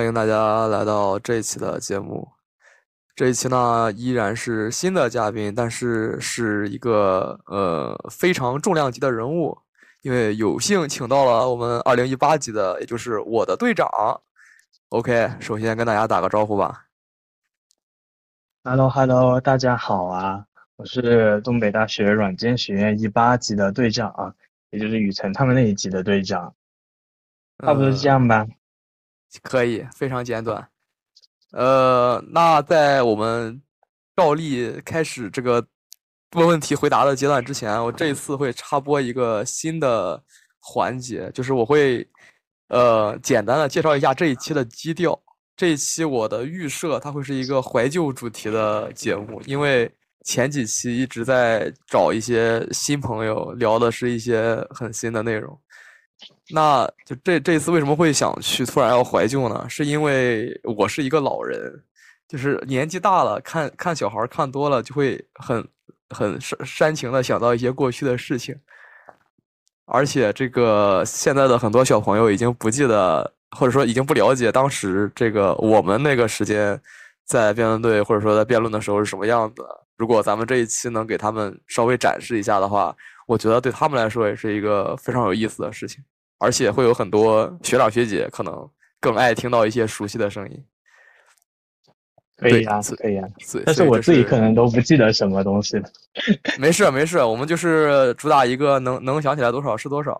欢迎大家来到这一期的节目。这一期呢，依然是新的嘉宾，但是是一个呃非常重量级的人物，因为有幸请到了我们二零一八级的，也就是我的队长。OK，首先跟大家打个招呼吧。Hello，Hello，大家好啊！我是东北大学软件学院一八级的队长啊，也就是雨辰他们那一级的队长。差不多是这样吧，可以，非常简短。呃，那在我们照例开始这个问问题回答的阶段之前，我这一次会插播一个新的环节，就是我会呃简单的介绍一下这一期的基调。这一期我的预设它会是一个怀旧主题的节目，因为前几期一直在找一些新朋友聊的是一些很新的内容。那就这这次为什么会想去突然要怀旧呢？是因为我是一个老人，就是年纪大了，看看小孩看多了，就会很很煽煽情的想到一些过去的事情。而且这个现在的很多小朋友已经不记得，或者说已经不了解当时这个我们那个时间在辩论队或者说在辩论的时候是什么样子。如果咱们这一期能给他们稍微展示一下的话，我觉得对他们来说也是一个非常有意思的事情。而且会有很多学长学姐可能更爱听到一些熟悉的声音。可以啊，可以啊。但是我自己可能都不记得什么东西了。没事没事，我们就是主打一个能能想起来多少是多少。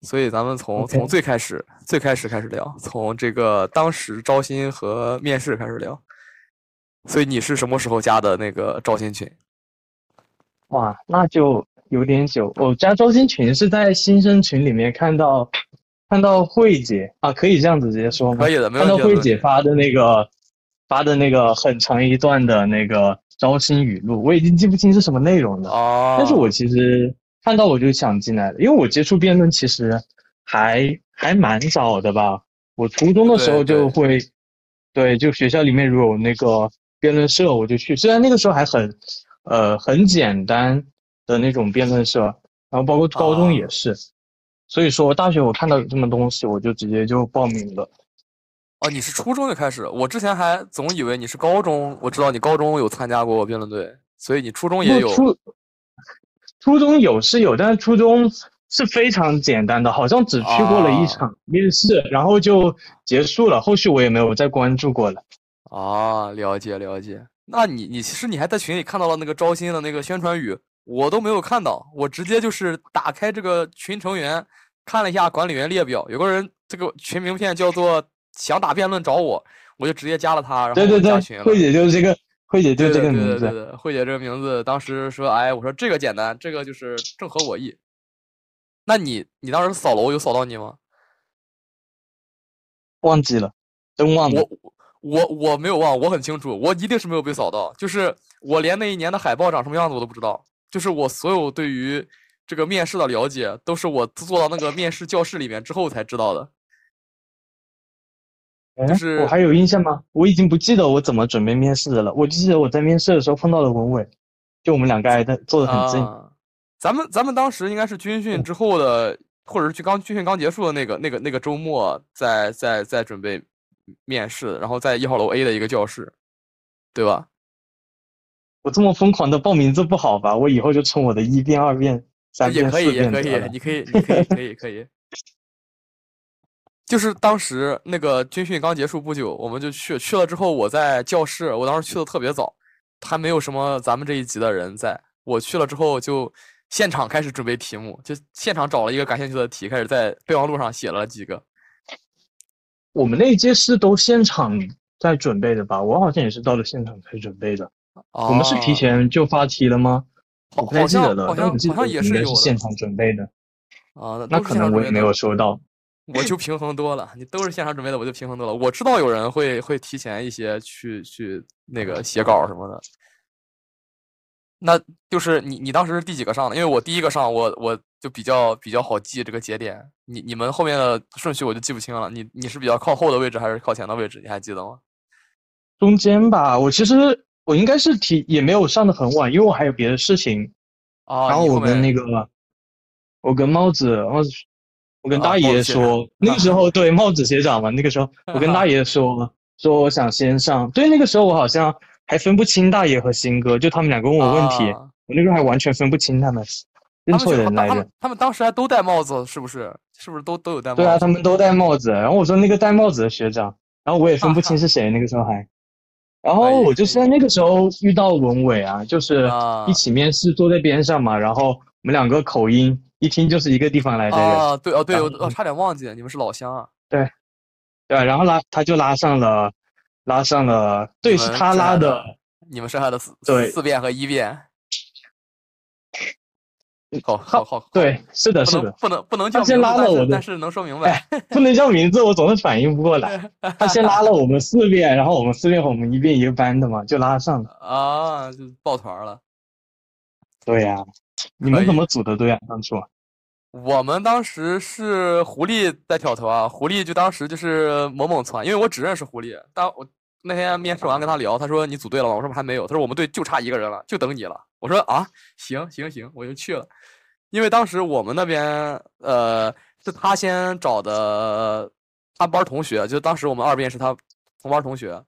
所以咱们从从最开始最开始开始聊，从这个当时招新和面试开始聊。所以你是什么时候加的那个招新群？哇，那就。有点久，我加招新群是在新生群里面看到，看到慧姐啊，可以这样子直接说吗？可以的，看到慧姐发的那个，发的那个很长一段的那个招新语录，我已经记不清是什么内容了。哦。但是我其实看到我就想进来了，因为我接触辩论其实还还蛮早的吧。我初中的时候就会，对，就学校里面如果有那个辩论社，我就去。虽然那个时候还很，呃，很简单。的那种辩论社，然后包括高中也是，所以说我大学我看到有这么东西，我就直接就报名了。哦，你是初中就开始？我之前还总以为你是高中，我知道你高中有参加过辩论队，所以你初中也有。初初中有是有，但是初中是非常简单的，好像只去过了一场面试，然后就结束了，后续我也没有再关注过了。啊，了解了解。那你你其实你还在群里看到了那个招新的那个宣传语。我都没有看到，我直接就是打开这个群成员，看了一下管理员列表，有个人这个群名片叫做“想打辩论找我”，我就直接加了他，然后加群了。慧姐就是这个，慧姐就是这个名字。慧姐这个名字，当时说，哎，我说这个简单，这个就是正合我意。那你你当时扫楼有扫到你吗？忘记了，真忘了。我我我没有忘，我很清楚，我一定是没有被扫到，就是我连那一年的海报长什么样子我都不知道。就是我所有对于这个面试的了解，都是我坐到那个面试教室里面之后才知道的。就是我还有印象吗？我已经不记得我怎么准备面试的了。我就记得我在面试的时候碰到了文伟，就我们两个挨的坐的很近。咱们咱们当时应该是军训之后的，或者是去刚军训刚结束的那个那个那个周末，在在在准备面试，然后在一号楼 A 的一个教室，对吧？我这么疯狂的报名字不好吧？我以后就称我的一遍、二遍、三遍、四遍也可以，也可以，你可以，你可以，可以，可以。就是当时那个军训刚结束不久，我们就去去了之后，我在教室，我当时去的特别早，还没有什么咱们这一级的人在。我去了之后，就现场开始准备题目，就现场找了一个感兴趣的题，开始在备忘录上写了几个。我们那一届是都现场在准备的吧？我好像也是到了现场才准备的。我们是提前就发题了吗？我不太记得了，好像好像也是有现场准备的。啊，那可能我也没有收到。我就平衡多了，你都是现场准备的，我就平衡多了。我知道有人会会提前一些去去那个写稿什么的。那就是你你当时是第几个上的？因为我第一个上，我我就比较比较好记这个节点。你你们后面的顺序我就记不清了。你你是比较靠后的位置还是靠前的位置？你还记得吗？中间吧，我其实。我应该是提也没有上的很晚，因为我还有别的事情。啊，然后我跟那个，我跟帽子帽子我跟大爷说，那个时候对帽子学长嘛，那个时候我跟大爷说说我想先上，对，那个时候我好像还分不清大爷和新哥，就他们俩问我问题，我那时候还完全分不清他们，认错人来着。他们当时还都戴帽子，是不是？是不是都都有戴帽？对啊，他们都戴帽子。然后我说那个戴帽子的学长，然后我也分不清是谁，那个时候还。然后我就是在那个时候遇到文伟啊，就是一起面试，坐在边上嘛。然后我们两个口音一听就是一个地方来的人。啊，对哦，对，我差点忘记了，你们是老乡啊。对，对，然后拉他就拉上了，拉上了，对，是他拉的。你们剩下的四对四遍和一遍。好好好，对，是的，是的，不能不能叫他先拉了我，但是能说明白，不能叫名字，我总是反应不过来。他先拉了我们四遍，然后我们四遍和我们一遍一个班的嘛，就拉上了啊，就抱团了。对呀，你们怎么组的队啊？当初我们当时是狐狸在挑头啊，狐狸就当时就是猛猛窜，因为我只认识狐狸。当我那天面试完跟他聊，他说你组队了吗？我说还没有。他说我们队就差一个人了，就等你了。我说啊，行行行，我就去了。因为当时我们那边，呃，是他先找的他班同学，就当时我们二边是他同班同学，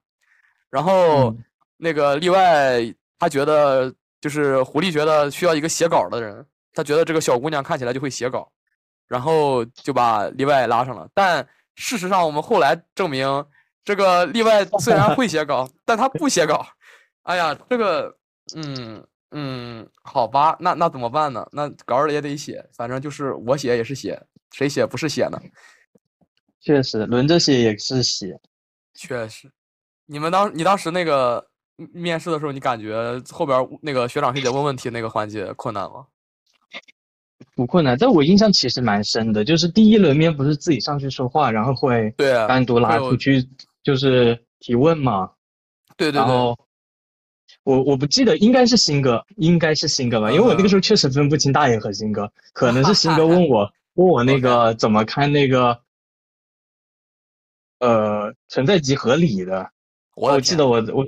然后那个例外，他觉得就是狐狸觉得需要一个写稿的人，他觉得这个小姑娘看起来就会写稿，然后就把例外拉上了。但事实上，我们后来证明，这个例外虽然会写稿，但他不写稿。哎呀，这个，嗯。嗯，好吧，那那怎么办呢？那稿儿也得写，反正就是我写也是写，谁写不是写呢？确实，轮着写也是写。确实，你们当你当时那个面试的时候，你感觉后边那个学长学姐问问题那个环节困难吗？不困难，在我印象其实蛮深的，就是第一轮面不是自己上去说话，然后会对单独拉出去就是提问嘛？对对对。我我不记得，应该是新哥，应该是新哥吧，因为我那个时候确实分不清大爷和新哥，可能是新哥问我问我那个 怎么看那个，呃，存在即合理的。我记得我我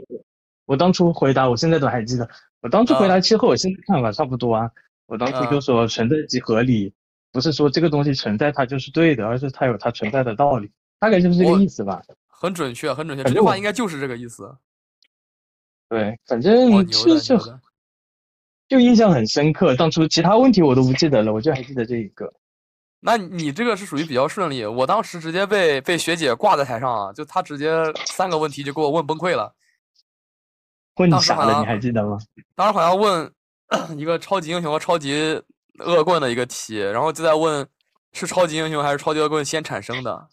我当初回答，我现在都还记得，我当初回答其实和我现在看法差不多啊。我当初就说存在即合理，不是说这个东西存在它就是对的，而是它有它存在的道理，大概就是这个意思吧。很准确，很准确，这句话应该就是这个意思。对，反正就就就印象很深刻。当初其他问题我都不记得了，我就还记得这一个。那你这个是属于比较顺利。我当时直接被被学姐挂在台上啊，就她直接三个问题就给我问崩溃了。问啥了？你还记得吗？当时好像问 一个超级英雄和超级恶棍的一个题，然后就在问是超级英雄还是超级恶棍先产生的。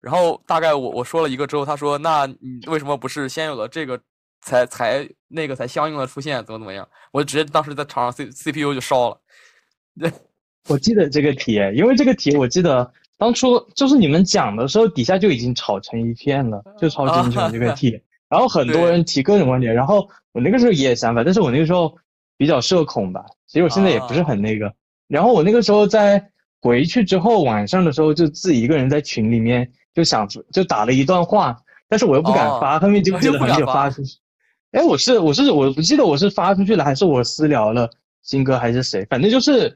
然后大概我我说了一个之后，他说：“那你为什么不是先有了这个？”才才那个才相应的出现怎么怎么样？我直接当时在场上 C C P U 就烧了。我记得这个题，因为这个题我记得当初就是你们讲的时候，底下就已经吵成一片了，就超级英雄这个题。然后很多人提各种观点，然后我那个时候也有想法，但是我那个时候比较社恐吧，其实我现在也不是很那个。然后我那个时候在回去之后晚上的时候，就自己一个人在群里面就想就打了一段话，但是我又不敢发，后面就记得很久发出去。哎，我是我是我不记得我是发出去了还是我私聊了新哥还是谁，反正就是，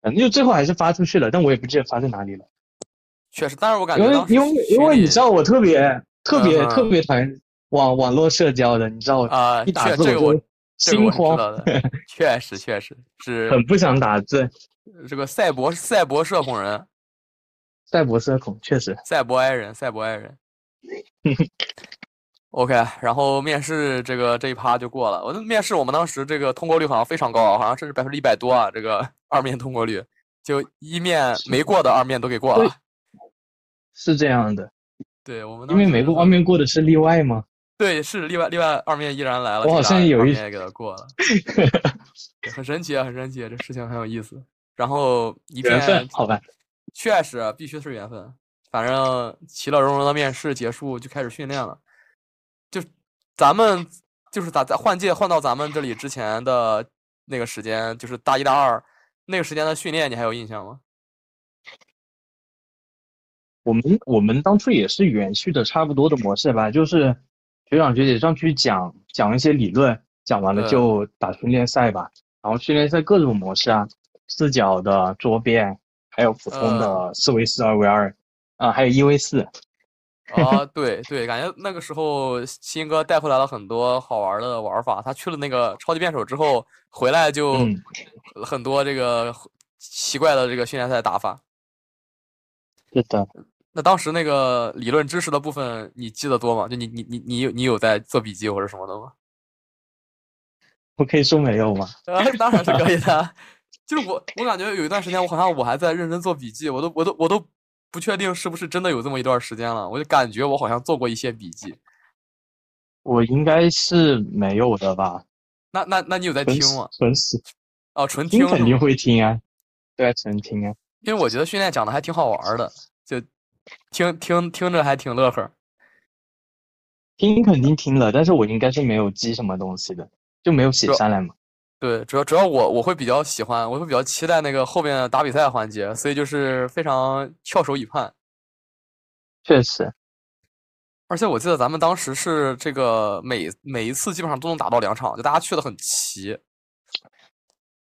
反正就最后还是发出去了，但我也不记得发在哪里了。确实，但是我感觉因为因为因为你知道我特别特别特别讨厌网网络社交的，你知道啊，一打字我就心慌。确实确实是很不想打字。这个赛博赛博社恐人，赛博社恐确实。赛博爱人，赛博爱人。OK，然后面试这个这一趴就过了。我的面试我们当时这个通过率好像非常高，好像甚至百分之一百多啊。这个 二面通过率，就一面没过的二面都给过了。是这样的。对我们因为没过二面过的是例外吗？对，是例外，例外二面依然来了。我好像有一面给他过了，很神奇啊，很神奇，这事情很有意思。然后一片好吧，确实必须是缘分。反正其乐融融的面试结束，就开始训练了。就咱们就是咋在换届换到咱们这里之前的那个时间，就是大一大二那个时间的训练，你还有印象吗？我们我们当初也是延续的差不多的模式吧，就是学长学姐上去讲讲一些理论，讲完了就打训练赛吧。然后训练赛各种模式啊，四角的、桌边，还有普通的四 v 四、二 v 二，啊，还有一 v 四。啊，对对，感觉那个时候新哥带回来了很多好玩的玩法。他去了那个超级辩手之后，回来就很多这个奇怪的这个训练赛打法。是的。那当时那个理论知识的部分，你记得多吗？就你你你你有你有在做笔记或者什么的吗？我可以说没有吗？啊，当然是可以的。就是我，我感觉有一段时间，我好像我还在认真做笔记，我都我都我都。不确定是不是真的有这么一段时间了，我就感觉我好像做过一些笔记。我应该是没有的吧？那那那你有在听吗？纯死哦，纯听肯定会听啊，对，纯听啊。因为我觉得训练讲的还挺好玩的，就听听听着还挺乐呵。听肯定听了，但是我应该是没有记什么东西的，就没有写下来嘛。对，主要主要我我会比较喜欢，我会比较期待那个后面打比赛环节，所以就是非常翘首以盼。确实，而且我记得咱们当时是这个每每一次基本上都能打到两场，就大家去的很齐。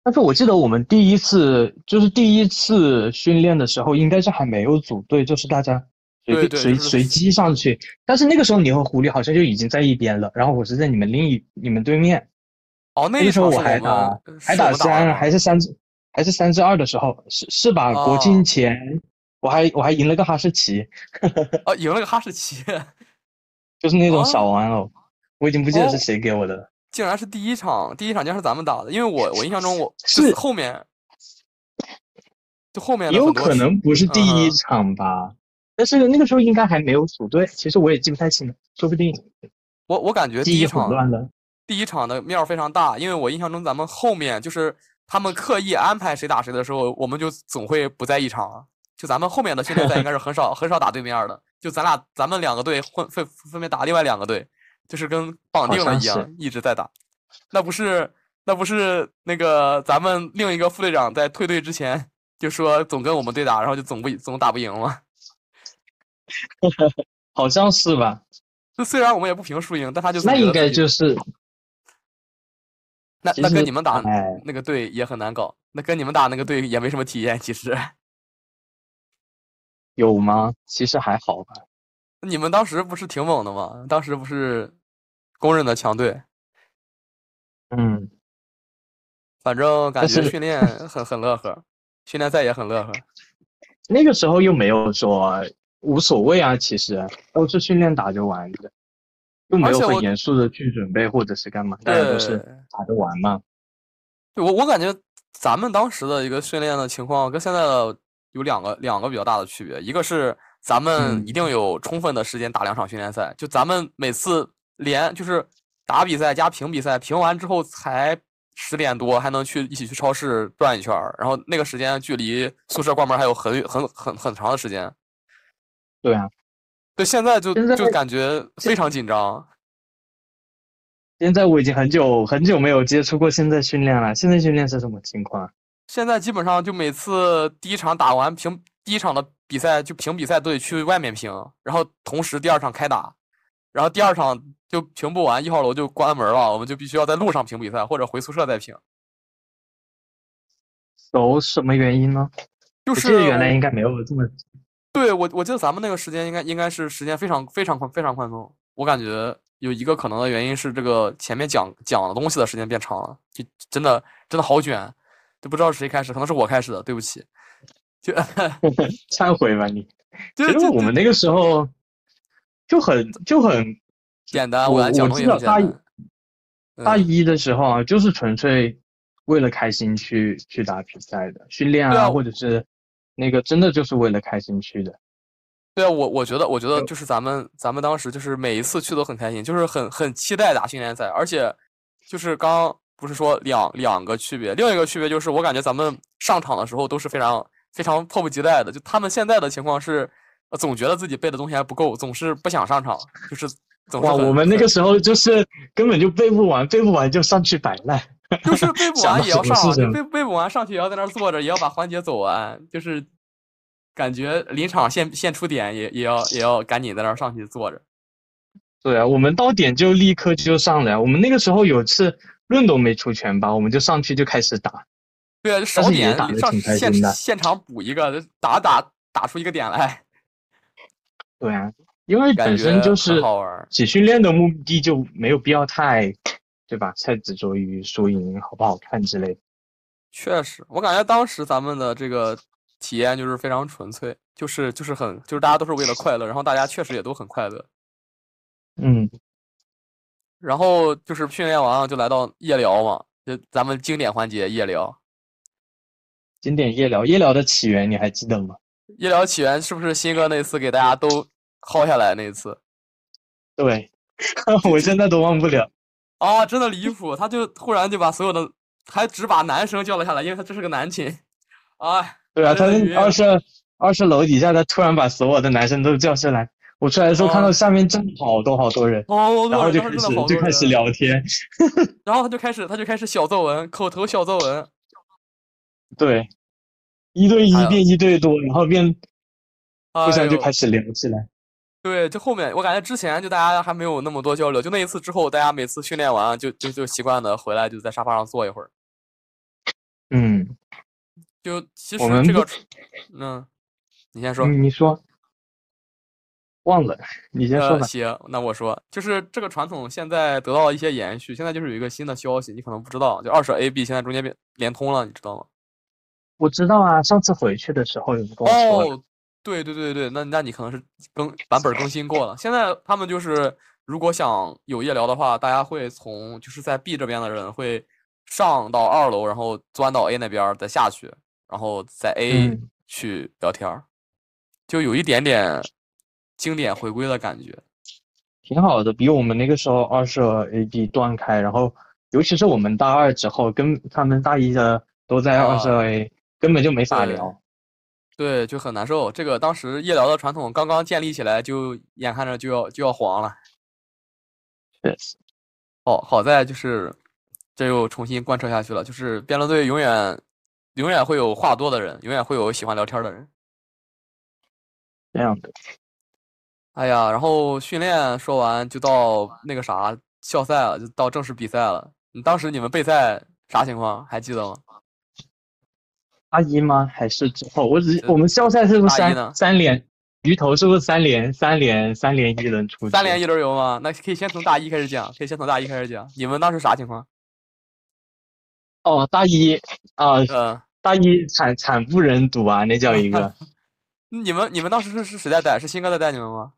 但是我记得我们第一次就是第一次训练的时候，应该是还没有组队，就是大家随随随机上去。但是那个时候你和狐狸好像就已经在一边了，然后我是在你们另一你们对面。哦，那时候我还打，还打三，还是三，还是三至二的时候，是是吧？国庆前，我还我还赢了个哈士奇，哦，赢了个哈士奇，就是那种小玩偶，我已经不记得是谁给我的了。竟然是第一场，第一场竟然是咱们打的，因为我我印象中我 是后面，就后面有可能不是第一场吧？但是那个时候应该还没有组队，其实我也记不太清了，说不定。我我感觉第一场乱的。第一场的面儿非常大，因为我印象中咱们后面就是他们刻意安排谁打谁的时候，我们就总会不在一场。就咱们后面的训练赛应该是很少很少打对面的，就咱俩咱们两个队混分分别打另外两个队，就是跟绑定了一样一直在打。那不是那不是那个咱们另一个副队长在退队之前就说总跟我们对打，然后就总不总打不赢吗？好像是吧？就虽然我们也不评输赢，但他就那应该就是。那那跟你们打那个队也很难搞，那跟你们打那个队也没什么体验，其实 有吗？其实还好吧。你们当时不是挺猛的吗？当时不是公认的强队。嗯，反正感觉训练 很很乐呵，训练赛也很乐呵。那个时候又没有说无所谓啊，其实都是训练打着玩的。就没有很严肃的去准备或者是干嘛，大家都是打着玩嘛。我我感觉咱们当时的一个训练的情况跟现在的有两个两个比较大的区别，一个是咱们一定有充分的时间打两场训练赛，就咱们每次连就是打比赛加评比赛，评完之后才十点多还能去一起去超市转一圈，然后那个时间距离宿舍关门还有很很很很长的时间。对啊。对，现在就就感觉非常紧张。现在我已经很久很久没有接触过现在训练了。现在训练是什么情况？现在基本上就每次第一场打完评第一场的比赛就评比赛都得去外面评，然后同时第二场开打，然后第二场就评不完，一号楼就关门了，我们就必须要在路上评比赛或者回宿舍再评。有什么原因呢？就是原来应该没有这么。对我，我记得咱们那个时间应该应该是时间非常非常宽非常宽松。我感觉有一个可能的原因是这个前面讲讲的东西的时间变长了，就真的真的好卷，就不知道是谁开始，可能是我开始的，对不起。就 忏悔吧你。其实我们那个时候就很就很简单，我我记得大一大一的时候啊，就是纯粹为了开心去去打比赛的训练啊，或者是。那个真的就是为了开心去的，对啊，我我觉得，我觉得就是咱们咱们当时就是每一次去都很开心，就是很很期待打训练赛，而且就是刚不是说两两个区别，另一个区别就是我感觉咱们上场的时候都是非常非常迫不及待的，就他们现在的情况是总觉得自己背的东西还不够，总是不想上场，就是总哇，我们那个时候就是根本就背不完，背不完就上去摆烂。就是背不 完也要上，背背不完上去也要在那儿坐着，也要把环节走完。就是感觉临场现现出点也也要也要赶紧在那儿上去坐着。对啊，我们到点就立刻就上来。我们那个时候有次论都没出全吧，我们就上去就开始打。对，啊，少点上现现场补一个，打打打出一个点来。对啊，因为本身就是只训练的目的就没有必要太，对吧？太执着于输赢好不好看之类的。确实，我感觉当时咱们的这个体验就是非常纯粹，就是就是很就是大家都是为了快乐，然后大家确实也都很快乐。嗯。然后就是训练完了就来到夜聊嘛，就咱们经典环节夜聊。经典夜聊，夜聊的起源你还记得吗？夜聊起源是不是新哥那次给大家都薅下来那一次？对，我现在都忘不了。啊，真的离谱！他就突然就把所有的，还只把男生叫了下来，因为他这是个男寝。啊，对啊，他二十二十楼底下，他突然把所有的男生都叫下来。我出来的时候看到下面站好多好多人，然后就开始就开始聊天，然后他就开始他就开始小作文，口头小作文。对，一对一变一对多，然后变互相就开始聊起来。对，就后面我感觉之前就大家还没有那么多交流，就那一次之后，大家每次训练完就就就习惯的回来就在沙发上坐一会儿。嗯，就其实这个，嗯，你先说，你说。忘了，你先说吧。行，那我说，就是这个传统现在得到了一些延续。现在就是有一个新的消息，你可能不知道，就二手 AB 现在中间变连通了，你知道吗？我知道啊，上次回去的时候有跟我说。哦，对对对对，那那你可能是更版本更新过了。现在他们就是如果想有夜聊的话，大家会从就是在 B 这边的人会上到二楼，然后钻到 A 那边再下去，然后在 A 去聊天就有一点点。经典回归的感觉，挺好的，比我们那个时候二社 A B 断开，然后尤其是我们大二之后，跟他们大一的都在二社 A，根本就没法聊，对，就很难受。这个当时夜聊的传统刚刚建立起来，就眼看着就要就要黄了。确实，好好在就是这又重新贯彻下去了，就是辩论队永远永远会有话多的人，永远会有喜欢聊天的人。这样的。哎呀，然后训练说完就到那个啥校赛了，就到正式比赛了。你当时你们备赛啥情况？还记得吗？大一吗？还是之后？我只我们校赛是不是三三连？鱼头是不是三连三连三连一轮出？三连一轮游吗？那可以先从大一开始讲，可以先从大一开始讲。你们当时啥情况？哦，大一啊，嗯，大一惨惨不忍睹啊，那叫一个。你们你们当时是是谁在带？是新哥在带你们吗？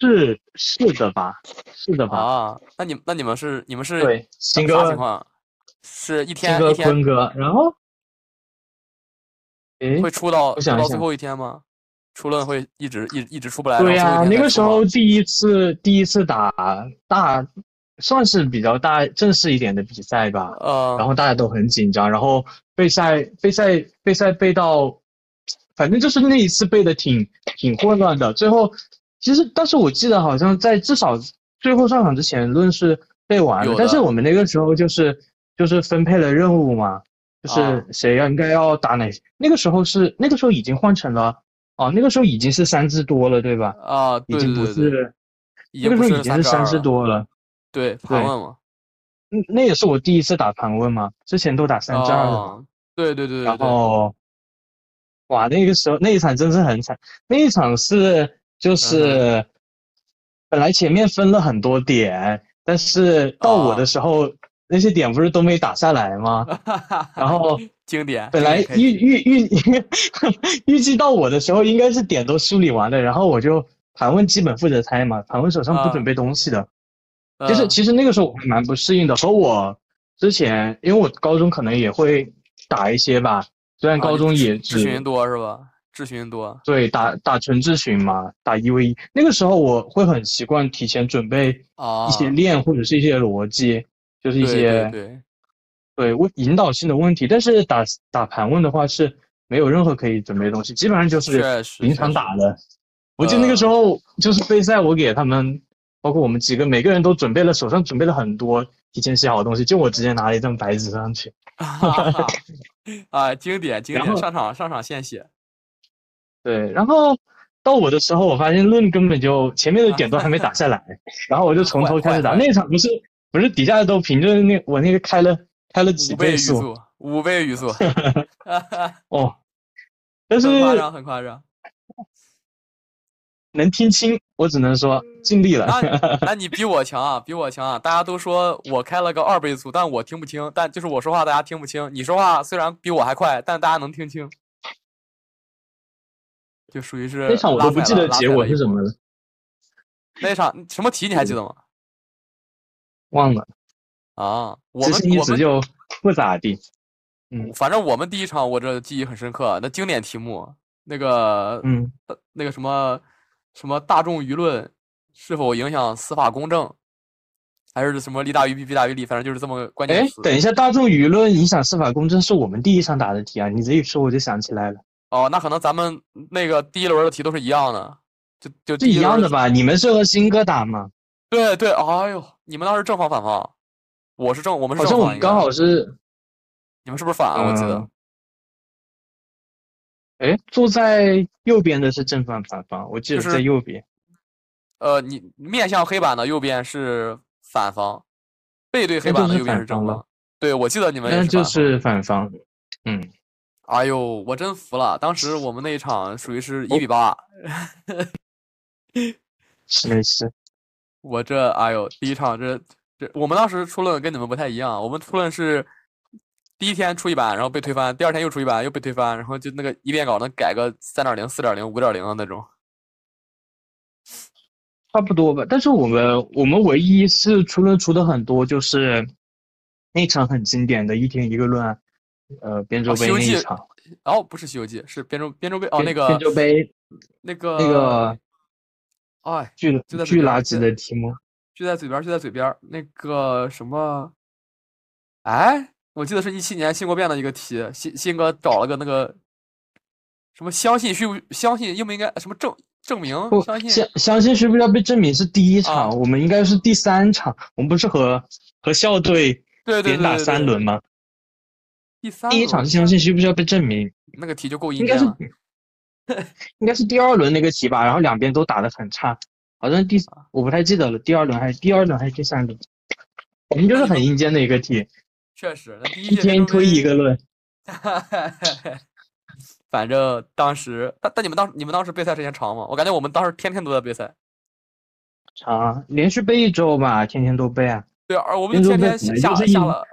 是是的吧，是的吧？啊，那你那你们是你们是对新哥情况？是一天一天坤哥，然后，哎，会出到到最后一天吗？出论会一直一一直出不来？对呀，那个时候第一次第一次打大，算是比较大正式一点的比赛吧。呃，然后大家都很紧张，然后备赛备赛备赛备到，反正就是那一次备的挺挺混乱的，最后。其实，但是我记得好像在至少最后上场之前，论是背完了。但是我们那个时候就是就是分配了任务嘛，就是谁要应该要打哪些。那个时候是那个时候已经换成了哦，那个时候已经是三字多了，对吧？啊，已经不是，那个时候已经是三字多了。对，盘问嘛。嗯，那也是我第一次打盘问嘛，之前都打三字二的。对对对。然后，哇，那个时候那一场真是很惨，那一场是。就是本来前面分了很多点，但是到我的时候，那些点不是都没打下来吗？然后经典本来预预预 预计到我的时候，应该是点都梳理完了，然后我就盘问基本负责猜嘛，盘问手上不准备东西的。就是其实那个时候我还蛮不适应的，和我之前，因为我高中可能也会打一些吧，虽然高中也咨询多是吧？咨询多，对，打打纯咨询嘛，打一 v 一。那个时候我会很习惯提前准备一些练或者是一些逻辑，就是一些对对问引导性的问题。但是打打盘问的话是没有任何可以准备的东西，基本上就是临场打的。我记得那个时候就是备赛，我给他们，包括我们几个，每个人都准备了手上准备了很多提前写好的东西，就我直接拿了一张白纸上去。啊，经典经典，上场上场现写。对，然后到我的时候，我发现论根本就前面的点都还没打下来，然后我就从头开始打。那场不是不是底下都评论那我那个开了开了几倍语速？五倍语速。哦，但是很夸张，很夸张。能听清，我只能说尽力了。那 那你比我强啊，比我强啊！大家都说我开了个二倍速，但我听不清。但就是我说话大家听不清，你说话虽然比我还快，但大家能听清。就属于是那场我都不记得结果是什么了。那场什么题你还记得吗？忘了。啊，我们一直就不咋地。嗯，反正我们第一场我这记忆很深刻，那经典题目，那个嗯，那个什么。什么大众舆论是否影响司法公正，还是什么利大于弊，弊大于利，反正就是这么关键词。哎，等一下，大众舆论影响司法公正是我们第一场打的题啊！你这一说，我就想起来了。哦，那可能咱们那个第一轮的题都是一样的，就就一样的吧？你们是和新哥打吗？对对，哎呦，你们当时正方反方，我是正，我们是好像我们刚好是，你们是不是反？啊我记得。哎，坐在右边的是正方反方，我记得在右边。呃，你面向黑板的右边是反方，背对黑板的右边是正方。对，我记得你们是就是反方。嗯。哎呦，我真服了！当时我们那一场属于是一比八。没事。我这哎呦，第一场这这，我们当时出论跟你们不太一样，我们出论是。第一天出一版，然后被推翻；第二天又出一版，又被推翻，然后就那个一遍稿能改个三点零、四点零、五点零的那种，差不多吧。但是我们我们唯一是出论出的很多，就是那场很经典的一天一个论，呃，边州杯那一场。哦，不是西游记，是边州边州杯哦，那个边州杯那个那个，哎，巨巨垃圾的题目，就在嘴边，就在嘴边，那个什么，哎。我记得是一七年新国辩的一个题，新新哥找了个那个什么相信需不相信应不应该什么证证明相信相相信需不需要被证明是第一场，我们应该是第三场，我们不是和和校队连打三轮吗？第三第一场是相信需不需要被证明，那个题就够应该是 应该是第二轮那个题吧，然后两边都打得很差，好像第我不太记得了，第二轮还是第二轮还是第三轮，反正就是很阴间的一个题。确实，那第一天推一个论。反正当时，但但你们当你们当时备赛时间长吗？我感觉我们当时天天都在备赛。长，连续备一周吧，天天都备啊。对啊，我们天天下下了。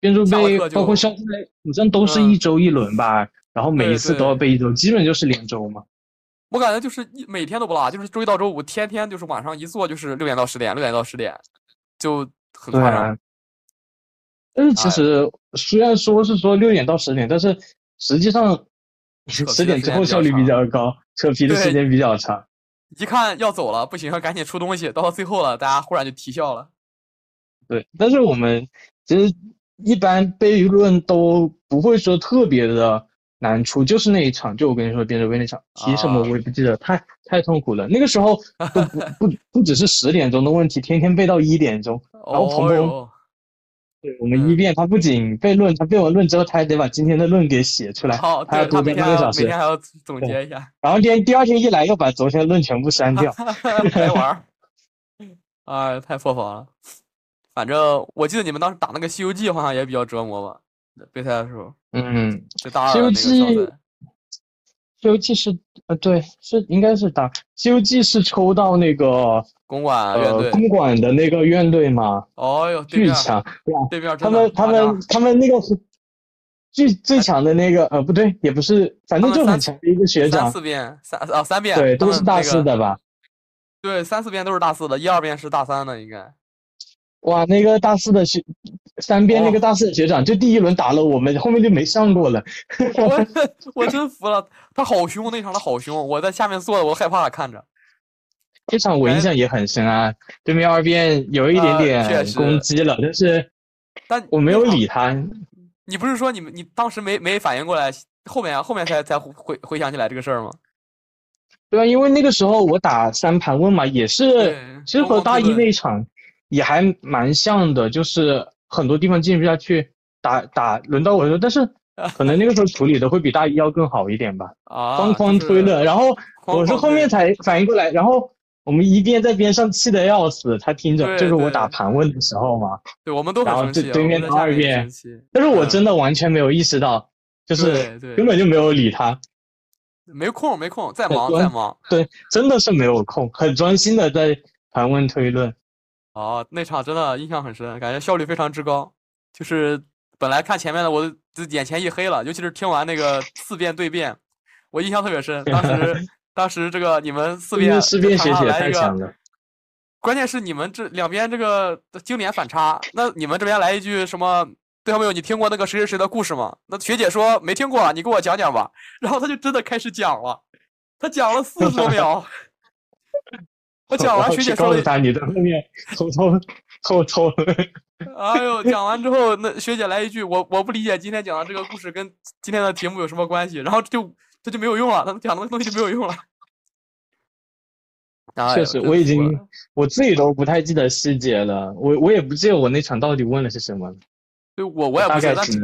编注备包括校赛，好像都是一周一轮吧。然后每一次都要背一周，基本就是连周嘛。我感觉就是一每天都不落，就是周一到周五，天天就是晚上一坐就是六点到十点，六点到十点，就很夸张。但是其实虽然说是说六点到十点，但是实际上 十点之后效率比较高，扯皮的时间比较长。一看要走了，不行，赶紧出东西。到最后了，大家忽然就提笑了。对，但是我们其实一般背舆论都不会说特别的难出，就是那一场，就我跟你说编者杯那场，题什么我也不记得，太太痛苦了。那个时候不 不不只是十点钟的问题，天天背到一点钟，然后鹏鹏。我们一辩，他不仅背论，他背完论之后，他还得把今天的论给写出来，他要多背半个小时，每天还要总结一下。然后第第二天一来，又把昨天的论全部删掉，来玩儿。哎，太破防了。反正我记得你们当时打那个《西游记》好像也比较折磨吧？备赛的时候。嗯。就大二那个时西游记是呃对是应该是打西游记是抽到那个公馆呃公馆的那个院队嘛？哦哟，巨强对面他们他们他们那个是最 最强的那个呃不对也不是反正就很强的一个学长三四遍三啊三遍对都是大四的吧？对三四遍都是大四的，一二遍是大三的应该。哇，那个大四的学三边那个大四的学长，就第一轮打了我们，后面就没上过了。我 我真服了，他好凶，那场他好凶，我在下面坐着，我害怕看着。这场我印象也很深啊，对面二边有一点点攻击了，但是但我没有理他。你不是说你们你当时没没反应过来，后面后面才才回回想起来这个事儿吗？对啊，因为那个时候我打三盘问嘛，也是其实和大一那场。也还蛮像的，就是很多地方进不下去，打打轮到我的时候，但是可能那个时候 处理的会比大一要更好一点吧。啊，哐哐推的，然后我是后面才反应过来，然后我们一边在边上气得要死，他听着，就是我打盘问的时候嘛。对，我们都然后对对面的二边，但是我真的完全没有意识到，就是根本就没有理他，没空没空，在忙在忙。对，真的是没有空，很专心的在盘问推论。哦，那场真的印象很深，感觉效率非常之高。就是本来看前面的，我都眼前一黑了，尤其是听完那个四辩对辩，我印象特别深。当时。当时这个你们四辩四辩学姐太强了，关键是你们这两边这个经典反差。那你们这边来一句什么？对方没有，你听过那个谁谁谁的故事吗？那学姐说没听过，你给我讲讲吧。然后他就真的开始讲了，他讲了四十多秒。他讲完，学姐说了他你在后面偷偷偷偷。哎呦，讲完之后，那学姐来一句，我我不理解今天讲的这个故事跟今天的题目有什么关系，然后就。这就没有用了，他们讲的东西就没有用了。确实，我已经我自己都不太记得细节了，我我也不记得我那场到底问了是什么。对，我我也不记得，只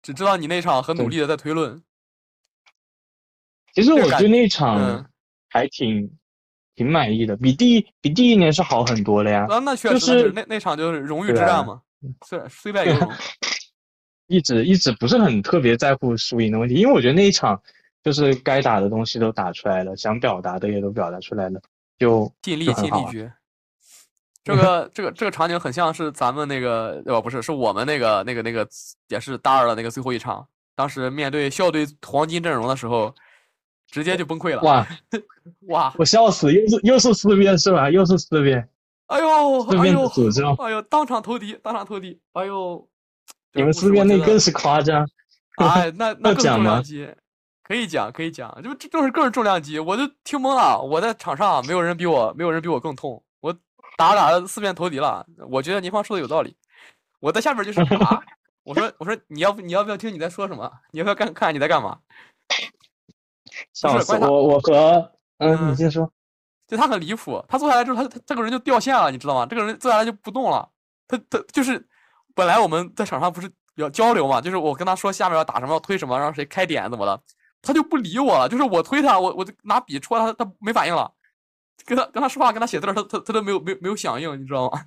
只知道你那场很努力的在推论。其实我对那场还挺挺满意的，比第比第一年是好很多了呀。啊，那确实，那那场就是荣誉之战嘛，虽虽败犹荣。一直一直不是很特别在乎输赢的问题，因为我觉得那一场。就是该打的东西都打出来了，想表达的也都表达出来了，就尽力尽力绝。这个 这个这个场景很像是咱们那个哦，不是，是我们那个那个那个也是大二的那个最后一场，当时面对校队黄金阵容的时候，直接就崩溃了。哇 哇！我笑死，又是又是四边是吧？又是四边。哎呦哎呦！诅咒！哎呦，当场投敌，当场投敌！哎呦，你们四边那更是夸张。哎，那 那更重量级。可以讲，可以讲，就这就是更是重量级，我就听懵了。我在场上，没有人比我，没有人比我更痛。我打打着四面投敌了，我觉得倪芳说的有道理。我在下面就是 啊，我说我说你要不你要不要听你在说什么？你要不要看看你在干嘛？笑死我！我和嗯，你先说。就他很离谱，他坐下来之后，他他这个人就掉线了，你知道吗？这个人坐下来就不动了。他他就是本来我们在场上不是要交流嘛，就是我跟他说下面要打什么，要推什么，让谁开点怎么的。他就不理我了，就是我推他，我我就拿笔戳他，他没反应了。跟他跟他说话，跟他写字，他他他都没有没有没有响应，你知道吗？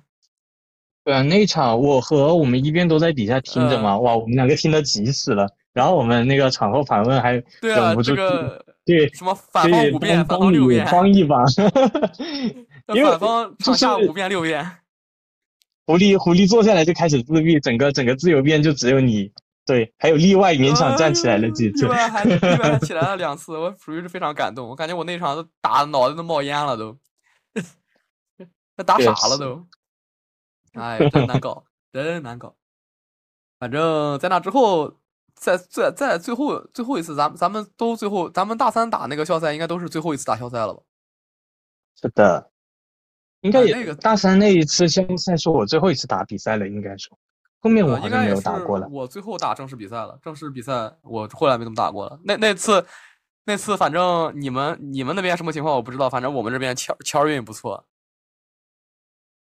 对啊，那场我和我们一边都在底下听着嘛，哇，我们两个听得急死了。然后我们那个场后反问还忍不住对什么反方五遍，反方六遍，方一把，反方上下五遍六遍。狐狸狐狸坐下来就开始自闭，整个整个自由辩就只有你。对，还有例外勉强站起来了几次，例外还例外还起来了 两次，我属于是非常感动。我感觉我那场都打的脑袋都冒烟了，都，那打傻了都。哎，真难搞，真难搞。反正在那之后，在在在最后最后一次，咱们咱们都最后，咱们大三打那个校赛，应该都是最后一次打校赛了吧？是的，应该也那个大三那一次校赛是我最后一次打比赛了，应该说。后面我好像没有打过了。我最后打正式比赛了，正式比赛我后来没怎么打过了。那那次，那次反正你们你们那边什么情况我不知道，反正我们这边签签运不错。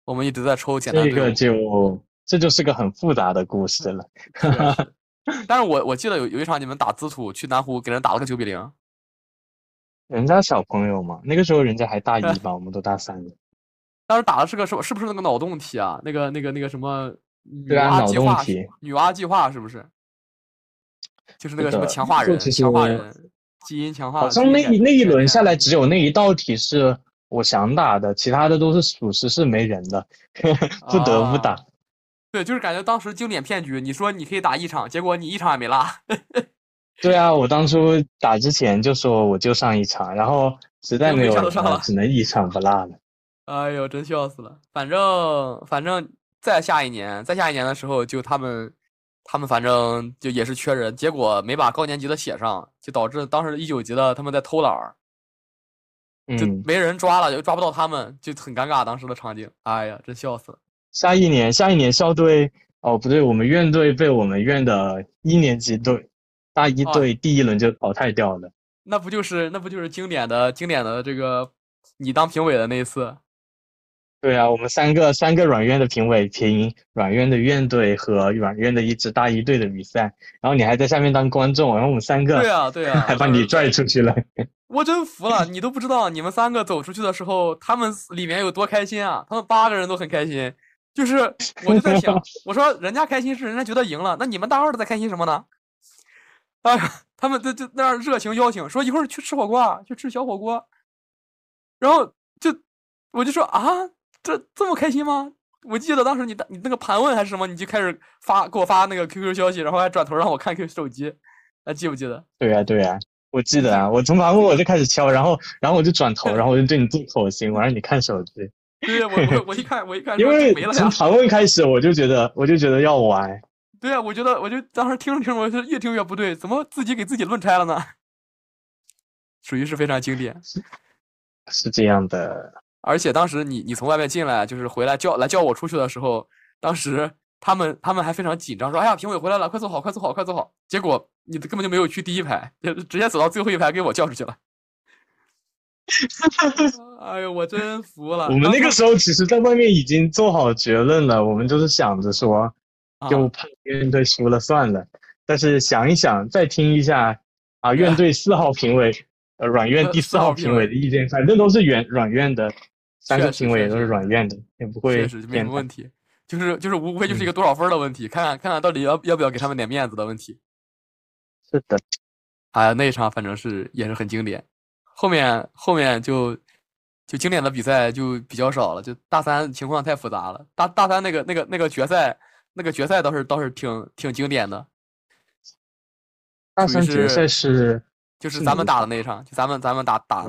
我们一直在抽简单这个就这就是个很复杂的故事了。但是我我记得有有一场你们打资土去南湖给人打了个九比零。人家小朋友嘛，那个时候人家还大一吧，我们都大三了。当时打的是个什么？是不是那个脑洞题啊？那个那个那个什么？女娲计划，女娲计划是不是？就是那个什么强化人，强化人，基因强化。好像那那一轮下来，只有那一道题是我想打的，其他的都是属实是没人的，不得不打。对，就是感觉当时经典骗局。你说你可以打一场，结果你一场也没拉。对啊，我当初打之前就说我就上一场，然后实在没有了，只能一场不落了。哎呦，真笑死了！反正反正。再下一年，再下一年的时候，就他们，他们反正就也是缺人，结果没把高年级的写上，就导致当时一九级的他们在偷懒儿，就没人抓了，就抓不到他们，就很尴尬。当时的场景，哎呀，真笑死了。下一年，下一年校队哦，不对，我们院队被我们院的一年级队大一队第一轮就淘汰掉了。那不就是那不就是经典的经典的这个你当评委的那一次？对啊，我们三个三个软院的评委评软院的院队和软院的一支大一队的比赛，然后你还在下面当观众，然后我们三个对啊对啊，还把你拽出去了。我真服了，你都不知道你们三个走出去的时候，他们里面有多开心啊！他们八个人都很开心，就是我就在想，我说人家开心是人家觉得赢了，那你们大二的在开心什么呢？哎呀，他们就就那热情邀请，说一会儿去吃火锅啊，去吃小火锅，然后就我就说啊，这这么开心吗？我记得当时你你那个盘问还是什么，你就开始发给我发那个 QQ 消息，然后还转头让我看 QQ 手机，还记不记得？对呀对呀，我记得啊，我从盘问我就开始敲，然后然后我就转头，然后我就对你动口型，我让你看手机。对，我我我一看我一看，因为从盘问开始我就觉得我就觉得要玩。对啊，我觉得我就当时听着听着，我就越听越不对，怎么自己给自己论拆了呢？属于是非常经典，是这样的。而且当时你你从外面进来，就是回来叫来叫我出去的时候，当时他们他们还非常紧张，说：“哎呀，评委回来了，快坐好，快坐好，快坐好。”结果你根本就没有去第一排，直接走到最后一排给我叫出去了。哎呦，我真服了！我们那个时候其实在外面已经做好结论了，我们就是想着说，就怕院队输了算了。但是想一想，再听一下啊，院队四号评委，呃，软院第四号评委的意见，反正都是软软院的。三个评委也都是软院的，也不会没什么问题，就是就是无无非就是一个多少分的问题，看看看看到底要要不要给他们点面子的问题。是的，哎呀，那一场反正是也是很经典，后面后面就就经典的比赛就比较少了，就大三情况太复杂了。大大三那个那个那个决赛，那个决赛倒是倒是挺挺经典的。大三决赛是就是咱们打的那一场，就咱们咱们打打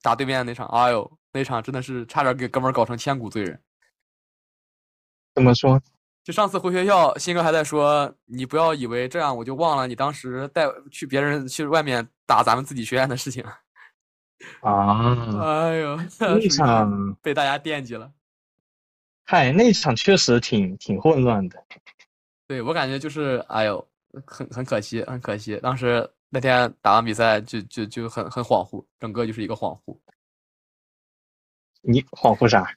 打对面那场，哎呦。那场真的是差点给哥们儿搞成千古罪人。怎么说？就上次回学校，新哥还在说：“你不要以为这样我就忘了你当时带去别人去外面打咱们自己学院的事情。”啊！哎呦，那 场 被大家惦记了。嗨，那场确实挺挺混乱的。对我感觉就是，哎呦，很很可惜，很可惜。当时那天打完比赛就就就很很恍惚，整个就是一个恍惚。你恍惚啥？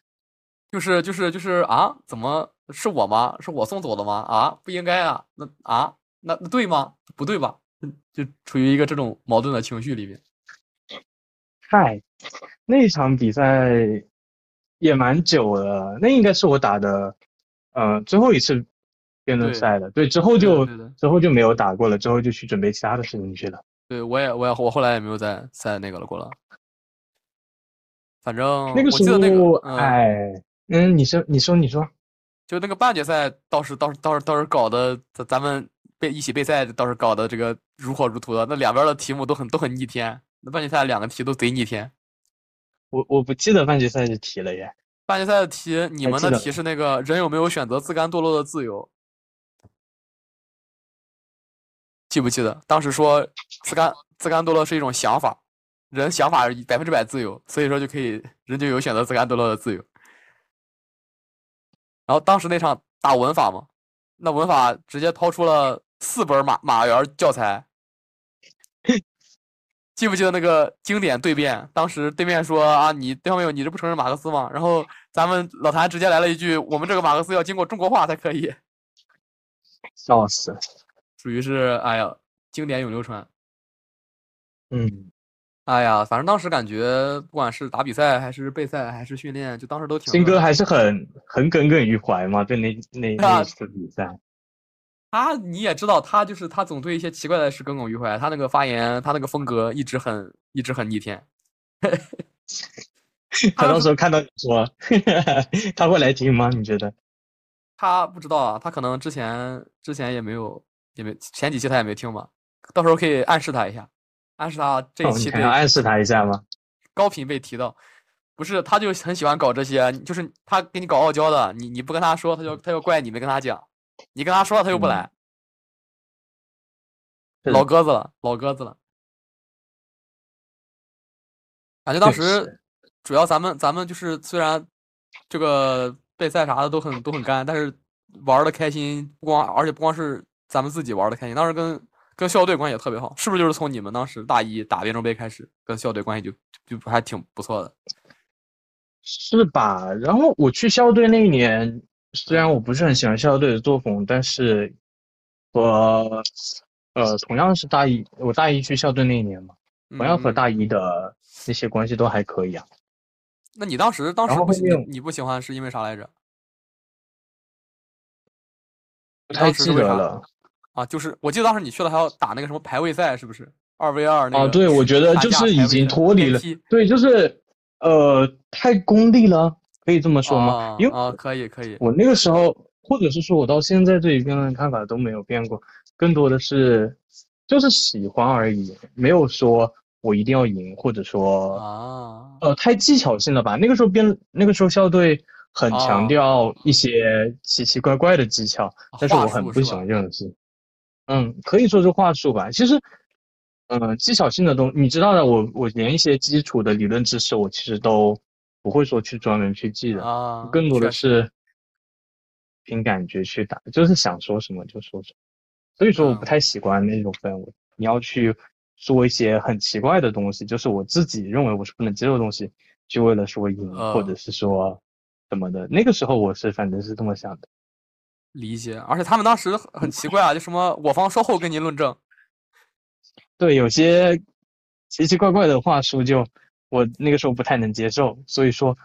就是就是就是啊！怎么是我吗？是我送走的吗？啊，不应该啊！那啊，那那对吗？不对吧？就处于一个这种矛盾的情绪里面。嗨，那场比赛也蛮久了，那应该是我打的，呃，最后一次辩论赛了。对，之后就之后就没有打过了，之后就去准备其他的事情去了。对，我也我也我后来也没有再再那个了过了。反正那个时候，哎，嗯，你说，你说，你说，就那个半决赛，倒是，倒是，倒是，倒是搞的，咱咱们备一起备赛，倒是搞的这个如火如荼的。那两边的题目都很都很逆天，那半决赛两个题都贼逆天。我我不记得半决赛的题了耶。半决赛的题，你们的题是那个人有没有选择自甘堕落的自由？记不记得？当时说自甘自甘堕落是一种想法。人想法百分之百自由，所以说就可以人就有选择自甘堕落的自由。然后当时那场打文法嘛，那文法直接掏出了四本马马原教材，记不记得那个经典对辩？当时对面说啊，你对方没有，你这不承认马克思吗？然后咱们老谭直接来了一句，我们这个马克思要经过中国化才可以。笑死，属于是哎呀，经典永流传。嗯。哎呀，反正当时感觉，不管是打比赛还是备赛还是训练，就当时都挺。新哥还是很很耿耿于怀嘛，对那那那次比赛。他你也知道，他就是他总对一些奇怪的事耿耿于怀。他那个发言，他那个风格一直很一直很逆天。他到时候看到你说，他会来听吗？你觉得？他不知道啊，他可能之前之前也没有，也没前几期他也没听嘛。到时候可以暗示他一下。暗示他这一期，要暗示他一下吗？高频被提到，不是，他就很喜欢搞这些，就是他给你搞傲娇的，你你不跟他说，他就他就怪你没跟他讲，你跟他说了他又不来，老鸽子了，老鸽子了。感觉当时主要咱们咱们就是虽然这个备赛啥的都很都很干，但是玩的开心，不光而且不光是咱们自己玩的开心，当时跟。跟校队关系也特别好，是不是就是从你们当时大一打辩证杯开始，跟校队关系就就还挺不错的？是吧？然后我去校队那一年，虽然我不是很喜欢校队的作风，但是我呃同样是大一，我大一去校队那一年嘛，同样和大一的那些关系都还可以啊。那你当时当时不你不喜欢是因为啥来着？不太记得了啊，就是我记得当时你去了还要打那个什么排位赛，是不是二 v 二？啊，对，我觉得就是已经脱离了，对，就是呃太功利了，可以这么说吗？因为啊，可以可以。我那个时候，或者是说我到现在对于辩论看法都没有变过，更多的是就是喜欢而已，没有说我一定要赢，或者说啊呃太技巧性了吧？那个时候辩那个时候校队。很强调一些奇奇怪怪的技巧，但是我很不喜欢这种事。嗯，可以说是话术吧。其实，嗯，技巧性的东西，你知道的，我我连一些基础的理论知识，我其实都不会说去专门去记的啊。更多的是凭感觉去打，就是想说什么就说什么。所以说，我不太喜欢那种氛围。你要去说一些很奇怪的东西，就是我自己认为我是不能接受的东西，就为了说赢，或者是说。什么的？那个时候我是反正是这么想的，理解。而且他们当时很奇怪啊，就什么我方稍后跟您论证。对，有些奇奇怪怪的话术，就我那个时候不太能接受，所以说，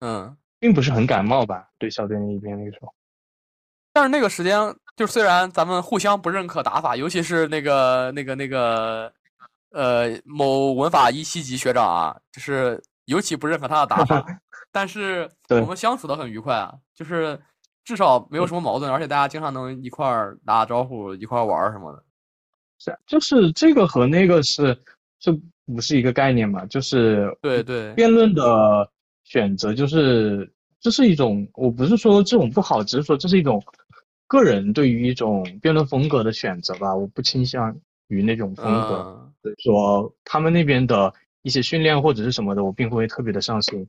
嗯，并不是很感冒吧，对小队那一边那个时候。但是那个时间，就虽然咱们互相不认可打法，尤其是那个那个那个，呃，某文法一七级学长啊，就是尤其不认可他的打法。但是 我们相处的很愉快啊，就是至少没有什么矛盾，而且大家经常能一块儿打打招呼，一块儿玩什么的。是，就是这个和那个是，这不是一个概念嘛？就是对对，辩论的选择就是这是一种，我不是说这种不好，只是说这是一种个人对于一种辩论风格的选择吧。我不倾向于那种风格，所以说他们那边的一些训练或者是什么的，我并不会特别的上心。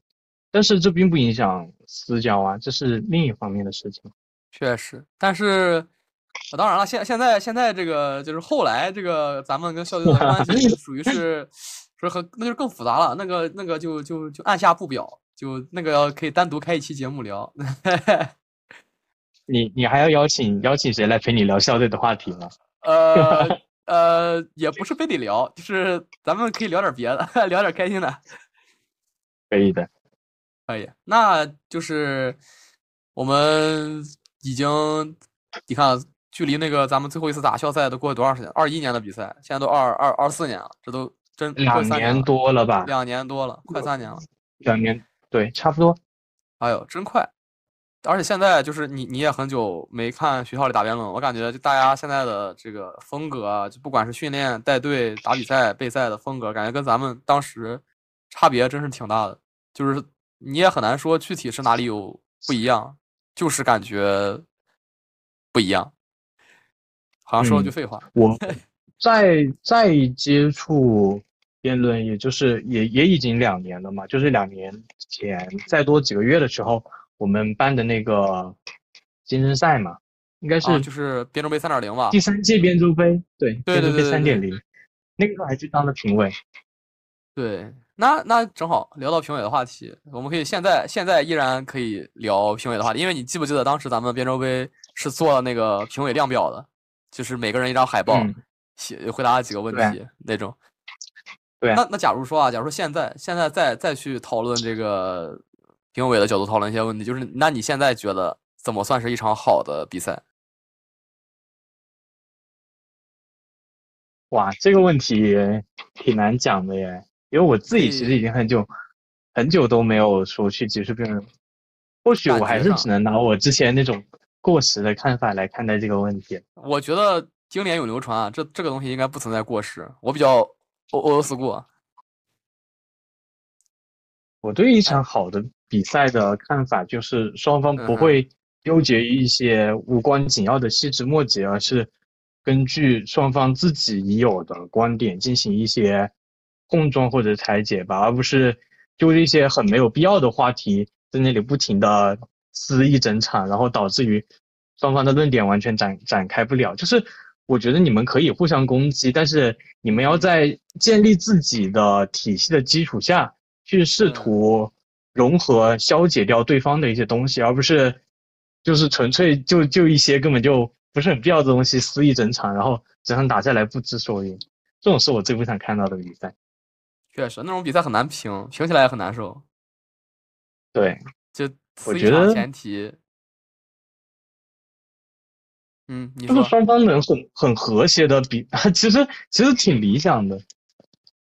但是这并不影响私交啊，这是另一方面的事情。确实，但是当然了，现现在现在这个就是后来这个咱们跟校队 的关系属于 是，说和那就更复杂了。那个那个就就就按下不表，就那个可以单独开一期节目聊。你你还要邀请邀请谁来陪你聊校队的话题吗？呃呃，也不是非得聊，就是咱们可以聊点别的，聊点开心的。可以的。可以，那就是我们已经，你看，距离那个咱们最后一次打校赛都过了多长时间？二一年的比赛，现在都二二二四年了，这都真两年多了吧？两年多了，快三年了。两年，对，差不多。哎呦，真快！而且现在就是你，你也很久没看学校里打辩论，我感觉就大家现在的这个风格，就不管是训练、带队、打比赛、备赛的风格，感觉跟咱们当时差别真是挺大的，就是。你也很难说具体是哪里有不一样，就是感觉不一样。好像说了句废话。我再再接触辩论，也就是也也已经两年了嘛，就是两年前再多几个月的时候，我们办的那个竞争赛嘛，应该是就是编州杯三点零吧。第三届编州杯，对，对对对三点零，那个时候还去当了评委。对。那那正好聊到评委的话题，我们可以现在现在依然可以聊评委的话题，因为你记不记得当时咱们编州杯是做了那个评委量表的，就是每个人一张海报，写回答几个问题那种。对。那那假如说啊，假如说现在现在再再去讨论这个评委的角度讨论一些问题，就是那你现在觉得怎么算是一场好的比赛？哇，这个问题挺难讲的耶。因为我自己其实已经很久很久都没有说去接触辩论，或许我还是只能拿我之前那种过时的看法来看待这个问题。我觉得经典永流传啊，这这个东西应该不存在过时。我比较 old school。我对一场好的比赛的看法就是双方不会纠结于一些无关紧要的细枝末节，而是根据双方自己已有的观点进行一些。碰撞或者拆解吧，而不是就一些很没有必要的话题在那里不停的撕一整场，然后导致于双方的论点完全展展开不了。就是我觉得你们可以互相攻击，但是你们要在建立自己的体系的基础下去试图融合消解掉对方的一些东西，而不是就是纯粹就就一些根本就不是很必要的东西撕一整场，然后整场打下来不知所云。这种是我最不想看到的比赛。确实，那种比赛很难评，评起来也很难受。对，就我觉得前提，嗯，你说双方能很很和谐的比，其实其实挺理想的。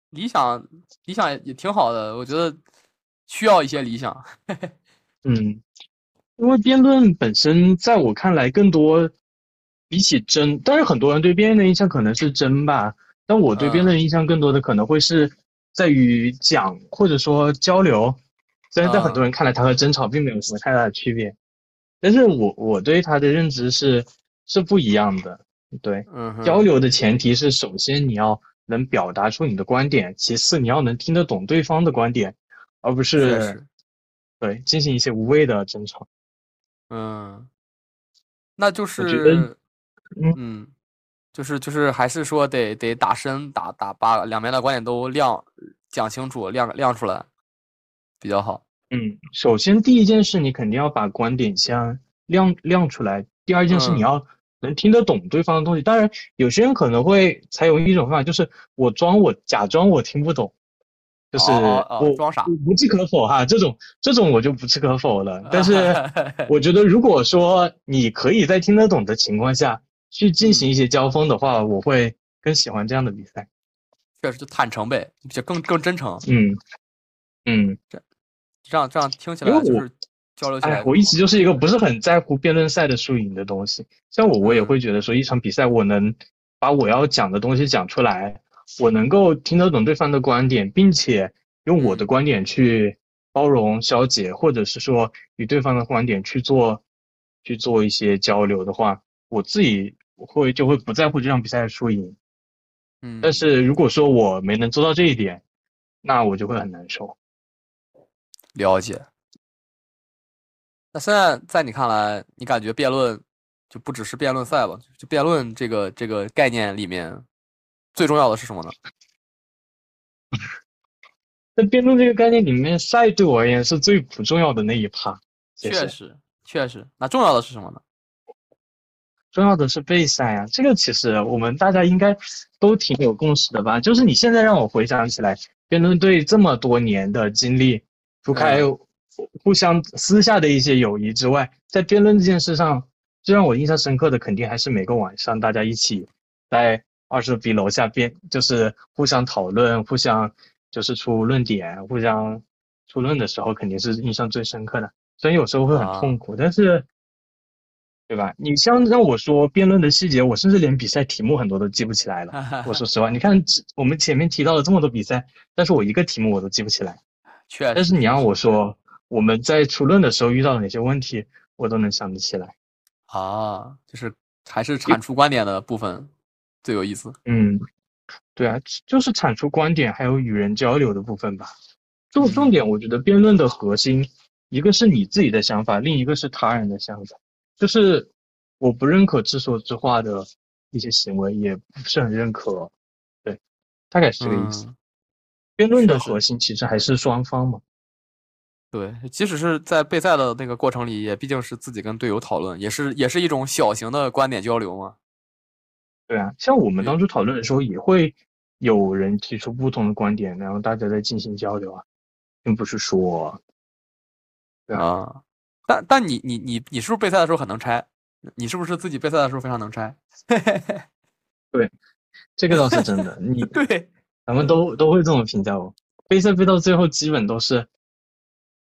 理想理想也挺好的，我觉得需要一些理想。嗯，因为辩论本身在我看来更多比起争，但是很多人对辩论的印象可能是争吧，但我对辩论印象更多的可能会是在于讲或者说交流。虽然在很多人看来，它和争吵并没有什么太大的区别，但是我我对它的认知是是不一样的。对，嗯交流的前提是首先你要。能表达出你的观点，其次你要能听得懂对方的观点，而不是对进行一些无谓的争吵。嗯，那就是嗯，就是就是还是说得得打深打打把两边的观点都亮讲清楚亮亮出来比较好。嗯，首先第一件事你肯定要把观点先亮亮出来，第二件事你要。能听得懂对方的东西，当然有些人可能会采用一种方法，就是我装我假装我听不懂，就是我装傻，不置可否哈。这种这种我就不置可否了。但是 我觉得，如果说你可以在听得懂的情况下去进行一些交锋的话，我会更喜欢这样的比赛。确实，就坦诚呗，就更更真诚。嗯嗯，这这样这样听起来就是。交流起来，我一直就是一个不是很在乎辩论赛的输赢的东西。像我，我也会觉得说，一场比赛我能把我要讲的东西讲出来，我能够听得懂对方的观点，并且用我的观点去包容消解，或者是说与对方的观点去做去做一些交流的话，我自己会就会不在乎这场比赛的输赢。嗯，但是如果说我没能做到这一点，那我就会很难受。了解。那现在在你看来，你感觉辩论就不只是辩论赛了？就辩论这个这个概念里面，最重要的是什么呢？在辩论这个概念里面，赛对我而言是最不重要的那一趴。确实，确实。那重要的是什么呢？重要的是备赛啊！这个其实我们大家应该都挺有共识的吧？就是你现在让我回想起来，辩论队这么多年的经历，除开。互相私下的一些友谊之外，在辩论这件事上，最让我印象深刻的，肯定还是每个晚上大家一起在二十比楼下辩，就是互相讨论、互相就是出论点、互相出论的时候，肯定是印象最深刻的。虽然有时候会很痛苦，但是，对吧？你像让我说辩论的细节，我甚至连比赛题目很多都记不起来了。我说实话，你看我们前面提到了这么多比赛，但是我一个题目我都记不起来。确，但是你让我说。我们在出论的时候遇到了哪些问题，我都能想得起来。啊，就是还是产出观点的部分最有意思。嗯，对啊，就是产出观点还有与人交流的部分吧。重重点，我觉得辩论的核心，一个是你自己的想法，另一个是他人的想法。就是我不认可自说自话的一些行为，也不是很认可。对，大概是这个意思。辩论的核心其实还是双方嘛。对，即使是在备赛的那个过程里，也毕竟是自己跟队友讨论，也是也是一种小型的观点交流嘛。对啊，像我们当初讨论的时候，也会有人提出不同的观点，然后大家在进行交流啊，并不是说，对啊。但但你你你你是不是备赛的时候很能拆？你是不是自己备赛的时候非常能拆？对，这个倒是真的。你对，咱们都都会这么评价我。备赛备到最后，基本都是。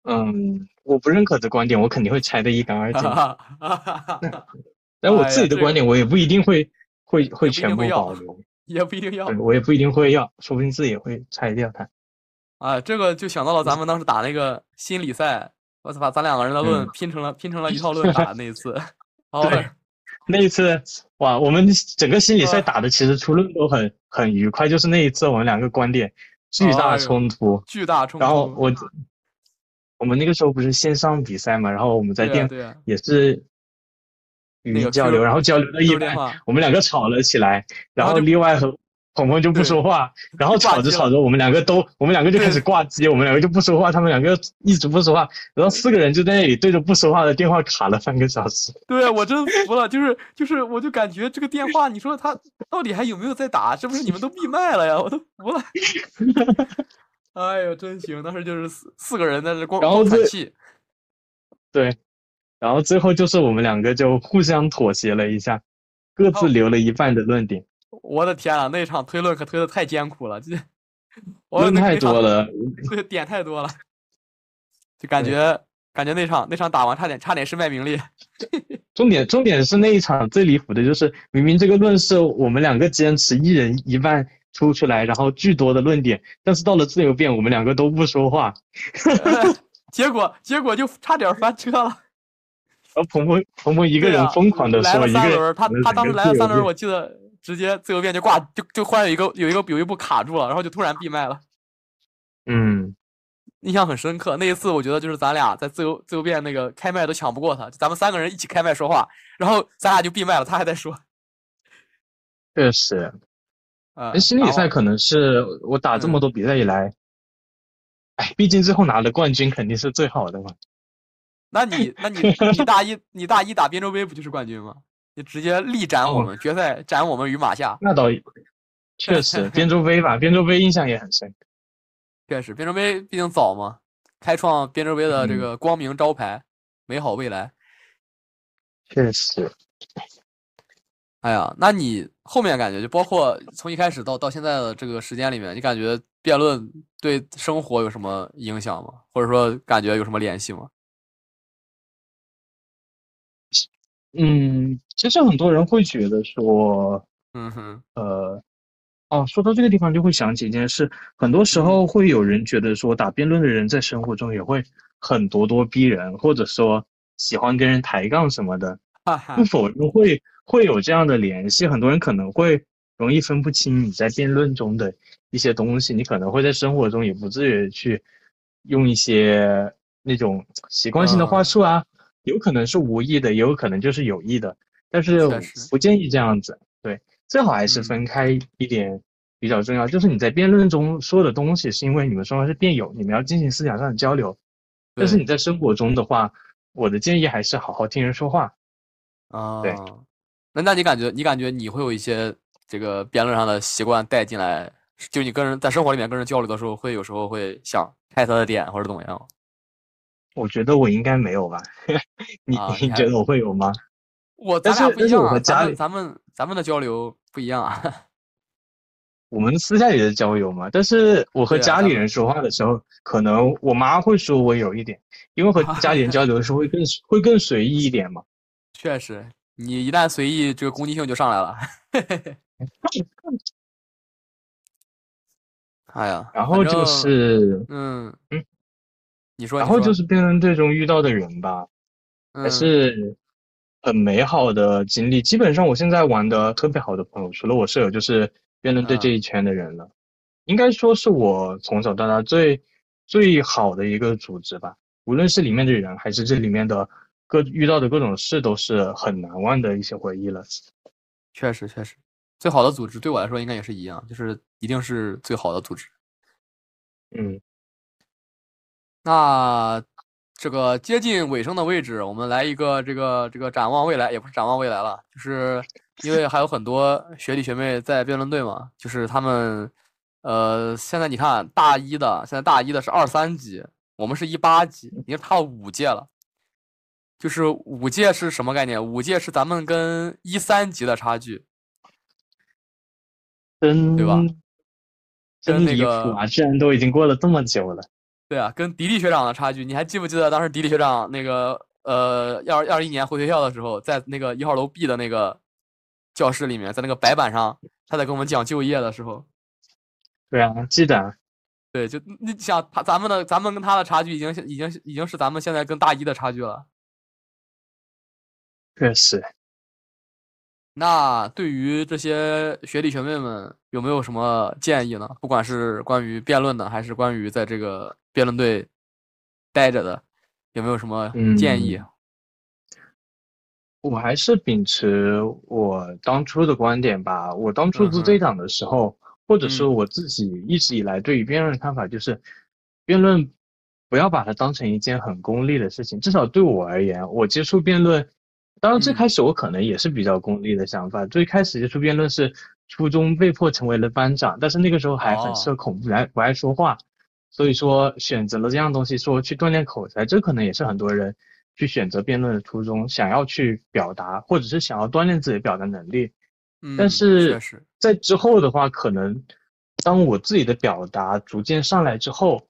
嗯，我不认可的观点，我肯定会拆得一干二净。但我自己的观点，我也不一定会会会全部保留，也不一定要。我也不一定会要，说不定自己也会拆掉它。啊，这个就想到了咱们当时打那个 心理赛，我操，把咱两个人的论拼成了拼成了一套论打那一次。对，那一次哇，我们整个心理赛打的其实出论都很很愉快，就是那一次我们两个观点巨大冲突，巨大冲突。然后我。我们那个时候不是线上比赛嘛，然后我们在电也是语音交流，然后交流到一半，我们两个吵了起来，然后另外和鹏鹏就不说话，然后吵着吵着，我们两个都我们两个就开始挂机，我们两个就不说话，他们两个一直不说话，然后四个人就在那里对着不说话的电话卡了半个小时。对啊，我真服了，就是就是，我就感觉这个电话，你说他到底还有没有在打？是不是你们都闭麦了呀？我都服了。哎呦，真行！当时就是四四个人在这光光喘气。对，然后最后就是我们两个就互相妥协了一下，各自留了一半的论点。我的天啊，那场推论可推的太艰苦了，这论太多了，对，点太多了，就感觉感觉那场那场打完差点差点身败名裂。重点重点是那一场最离谱的就是，明明这个论是我们两个坚持一人一半出出来，然后巨多的论点，但是到了自由辩，我们两个都不说话。结果结果就差点翻车了，然后鹏鹏鹏鹏一个人疯狂的说，一个人他他当时来了三轮，我记得直接自由辩就挂，就就忽然有一个有一个有一步卡住了，然后就突然闭麦了。嗯，印象很深刻。那一次我觉得就是咱俩在自由自由辩那个开麦都抢不过他，咱们三个人一起开麦说话，然后咱俩就闭麦了，他还在说。确实，啊，心理赛可能是我打这么多比赛以来。哎，毕竟最后拿的冠军肯定是最好的嘛。那你，那你，你大一，你大一打边州杯不就是冠军吗？你直接力斩我们，决赛斩我们于马下。那倒 确实，边州杯吧，边州杯印象也很深。确实，边州杯毕竟早嘛，开创边州杯的这个光明招牌，美好未来。确实。哎呀，那你后面感觉就包括从一开始到到现在的这个时间里面，你感觉辩论对生活有什么影响吗？或者说感觉有什么联系吗？嗯，其实很多人会觉得说，嗯哼，呃，哦，说到这个地方就会想起一件事，很多时候会有人觉得说打辩论的人在生活中也会很咄咄逼人，或者说喜欢跟人抬杠什么的，不否认会。会有这样的联系，很多人可能会容易分不清你在辩论中的一些东西，你可能会在生活中也不至于去用一些那种习惯性的话术啊，有可能是无意的，也有可能就是有意的，但是不建议这样子，对，最好还是分开一点比较重要，就是你在辩论中说的东西是因为你们双方是辩友，你们要进行思想上的交流，但是你在生活中的话，我的建议还是好好听人说话，啊，对。那那你感觉你感觉你会有一些这个辩论上的习惯带进来，就你跟人在生活里面跟人交流的时候，会有时候会想开他的点或者怎么样？我觉得我应该没有吧？你你觉得我会有吗？我咱俩不一样啊，咱们咱们咱们的交流不一样啊。我们私下里的交流嘛，但是我和家里人说话的时候，可能我妈会说我有一点，因为和家里人交流的时候会更会更随意一点嘛。确实。你一旦随意，这个攻击性就上来了。哎呀，然后就是，嗯嗯，你说，然后就是辩论队中遇到的人吧，还是很美好的经历。基本上我现在玩的特别好的朋友，除了我舍友，就是辩论队这一圈的人了。应该说是我从小到大最最好的一个组织吧，无论是里面的人，还是这里面的。各遇到的各种事都是很难忘的一些回忆了。确实，确实，最好的组织对我来说应该也是一样，就是一定是最好的组织。嗯，那这个接近尾声的位置，我们来一个这个这个展望未来，也不是展望未来了，就是因为还有很多学弟学妹在辩论队嘛，就是他们，呃，现在你看大一的，现在大一的是二三级，我们是一八级，已经差五届了。就是五届是什么概念？五届是咱们跟一三级的差距，真对吧？真离谱啊！居然都已经过了这么久了。对啊，跟迪丽学长的差距，你还记不记得当时迪丽学长那个呃，二二一年回学校的时候，在那个一号楼 B 的那个教室里面，在那个白板上，他在跟我们讲就业的时候。对啊，记得。对，就你想他，咱们的咱们跟他的差距，已经已经已经是咱们现在跟大一的差距了。确实，那对于这些学弟学妹们有没有什么建议呢？不管是关于辩论的，还是关于在这个辩论队待着的，有没有什么建议？我还是秉持我当初的观点吧。我当初做队长的时候，或者说我自己一直以来对于辩论的看法就是，辩论不要把它当成一件很功利的事情。至少对我而言，我接触辩论。当然，最开始我可能也是比较功利的想法。最开始接触辩论是初中被迫成为了班长，但是那个时候还很社恐，不爱不爱说话。所以说选择了这样东西，说去锻炼口才，这可能也是很多人去选择辩论的初衷，想要去表达，或者是想要锻炼自己的表达能力。嗯，但是在之后的话，可能当我自己的表达逐渐上来之后，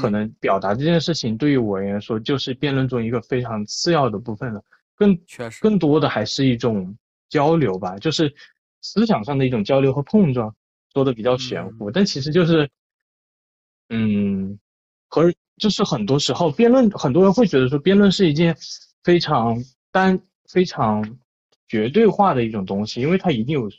可能表达这件事情对于我而言说，就是辩论中一个非常次要的部分了。更确实，更多的还是一种交流吧，就是思想上的一种交流和碰撞。说的比较玄乎，但其实就是，嗯，和就是很多时候辩论，很多人会觉得说辩论是一件非常单、非常绝对化的一种东西，因为它一定有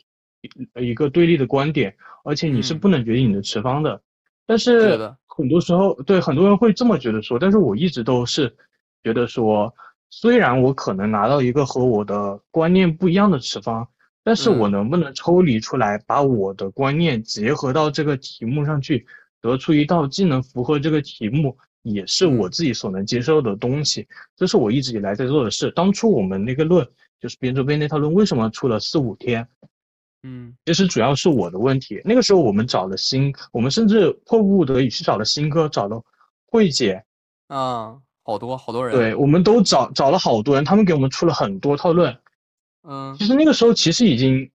一个对立的观点，而且你是不能决定你的持方的。但是很多时候，对很多人会这么觉得说，但是我一直都是觉得说。虽然我可能拿到一个和我的观念不一样的持方，但是我能不能抽离出来，把我的观念结合到这个题目上去，得出一道既能符合这个题目，也是我自己所能接受的东西。这是我一直以来在做的事。当初我们那个论就是边周边那套论，为什么出了四五天？嗯，其实主要是我的问题。那个时候我们找了新，我们甚至迫不得已去找了新科，找了慧姐啊。好多好多人，对，我们都找找了好多人，他们给我们出了很多套论。嗯，其实那个时候其实已经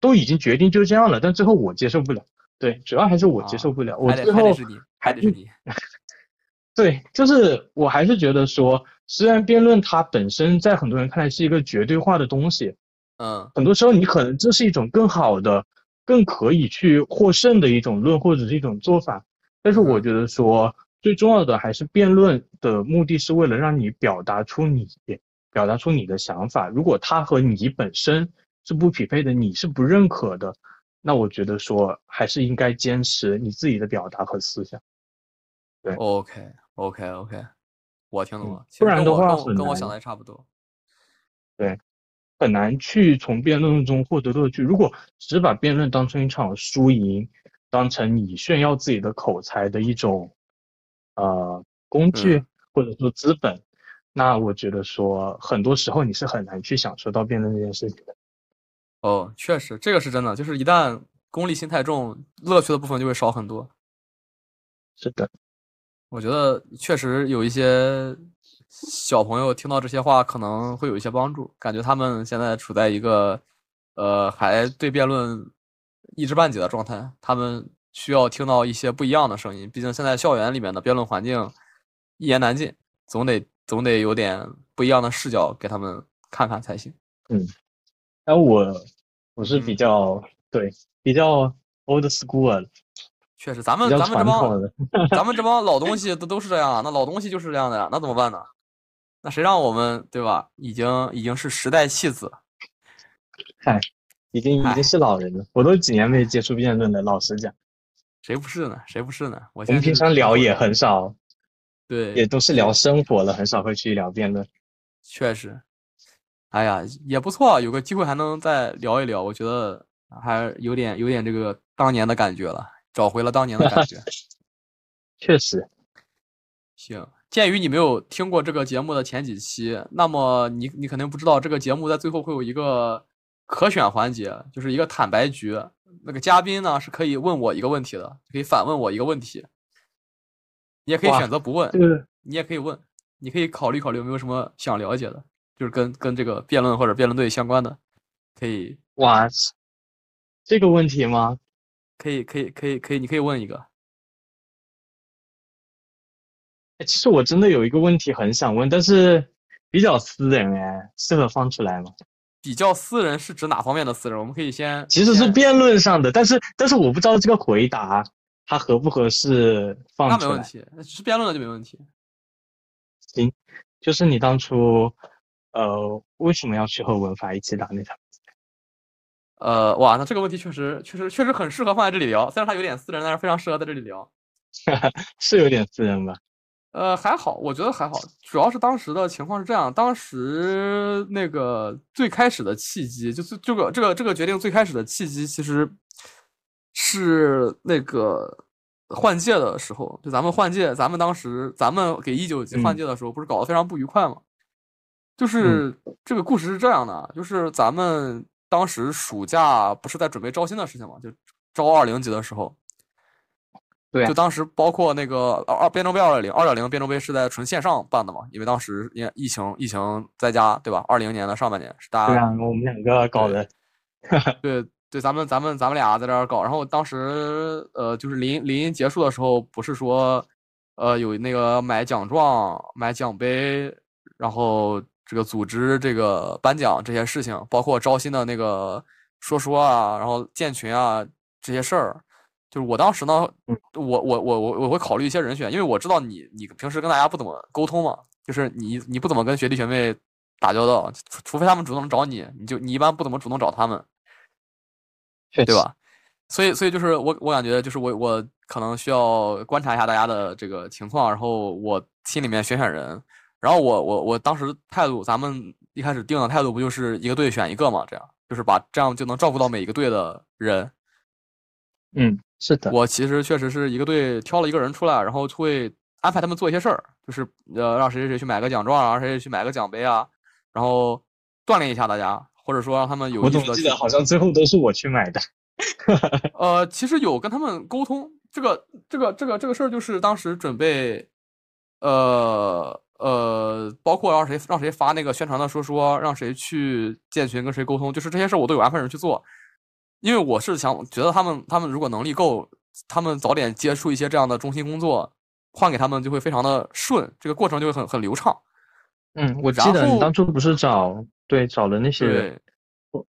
都已经决定就这样了，但最后我接受不了。对，主要还是我接受不了。我最后还得是你，还得是你。对，就是我还是觉得说，虽然辩论它本身在很多人看来是一个绝对化的东西，嗯，很多时候你可能这是一种更好的、更可以去获胜的一种论或者是一种做法，但是我觉得说。最重要的还是辩论的目的是为了让你表达出你表达出你的想法。如果他和你本身是不匹配的，你是不认可的，那我觉得说还是应该坚持你自己的表达和思想。对，OK OK OK，我听懂了。不然的话，跟我想的差不多。对，很难去从辩论中获得乐趣。如果只把辩论当成一场输赢，当成你炫耀自己的口才的一种。呃，工具或者说资本，那我觉得说很多时候你是很难去享受到辩论这件事情的。哦，确实，这个是真的，就是一旦功利心太重，乐趣的部分就会少很多。是的，我觉得确实有一些小朋友听到这些话可能会有一些帮助，感觉他们现在处在一个呃还对辩论一知半解的状态，他们。需要听到一些不一样的声音，毕竟现在校园里面的辩论环境一言难尽，总得总得有点不一样的视角给他们看看才行。嗯，那我我是比较对比较 old school 的，确实，咱们咱们这帮咱们这帮老东西都都是这样，那老东西就是这样的呀，那怎么办呢？那谁让我们对吧？已经已经是时代弃子，嗨，已经已经是老人了，我都几年没接触辩论了，老实讲。谁不是呢？谁不是呢？我们平常聊也很少，对，也都是聊生活了，很少会去聊辩论。确实，哎呀，也不错，有个机会还能再聊一聊，我觉得还有点有点这个当年的感觉了，找回了当年的感觉。确实，行。鉴于你没有听过这个节目的前几期，那么你你肯定不知道，这个节目在最后会有一个可选环节，就是一个坦白局。那个嘉宾呢是可以问我一个问题的，可以反问我一个问题。你也可以选择不问，你也可以问，你可以考虑考虑有没有什么想了解的，就是跟跟这个辩论或者辩论队相关的，可以。哇，这个问题吗？可以可以可以可以，你可以问一个。其实我真的有一个问题很想问，但是比较私人哎，适合放出来吗？比较私人是指哪方面的私人？我们可以先，其实是辩论上的，但是但是我不知道这个回答它合不合适放出来。那没问题，是辩论的就没问题。行，就是你当初呃为什么要去和文法一起打那场？呃，哇，那这个问题确实确实确实很适合放在这里聊，虽然它有点私人，但是非常适合在这里聊。是有点私人吧？呃，还好，我觉得还好，主要是当时的情况是这样，当时那个最开始的契机，就是这个这个这个决定最开始的契机，其实是那个换届的时候，就咱们换届，咱们当时咱们给一九级换届的时候，不是搞得非常不愉快吗？就是这个故事是这样的，就是咱们当时暑假不是在准备招新的事情嘛，就招二零级的时候。对，就当时包括那个二变装杯二点零，二点零变装杯是在纯线上办的嘛，因为当时因疫情疫情在家，对吧？二零年的上半年是大家对啊，我们两个搞的，对对，咱们咱们咱们俩在这儿搞，然后当时呃，就是临临结束的时候，不是说呃有那个买奖状、买奖杯，然后这个组织这个颁奖这些事情，包括招新的那个说说啊，然后建群啊这些事儿。就是我当时呢，我我我我我会考虑一些人选，因为我知道你你平时跟大家不怎么沟通嘛，就是你你不怎么跟学弟学妹打交道，除除非他们主动找你，你就你一般不怎么主动找他们，对吧？所以所以就是我我感觉就是我我可能需要观察一下大家的这个情况，然后我心里面选选人，然后我我我当时态度，咱们一开始定的态度不就是一个队选一个嘛？这样就是把这样就能照顾到每一个队的人，嗯。是的，我其实确实是一个队挑了一个人出来，然后会安排他们做一些事儿，就是呃让谁谁谁去买个奖状啊，让谁谁去买个奖杯啊，然后锻炼一下大家，或者说让他们有。我总记得好像最后都是我去买的。呃，其实有跟他们沟通，这个这个这个这个事儿就是当时准备，呃呃，包括让谁让谁发那个宣传的说说，让谁去建群跟谁沟通，就是这些事儿我都有安排人去做。因为我是想觉得他们，他们如果能力够，他们早点接触一些这样的中心工作，换给他们就会非常的顺，这个过程就会很很流畅。嗯，我记得你当初不是找对找了那些对，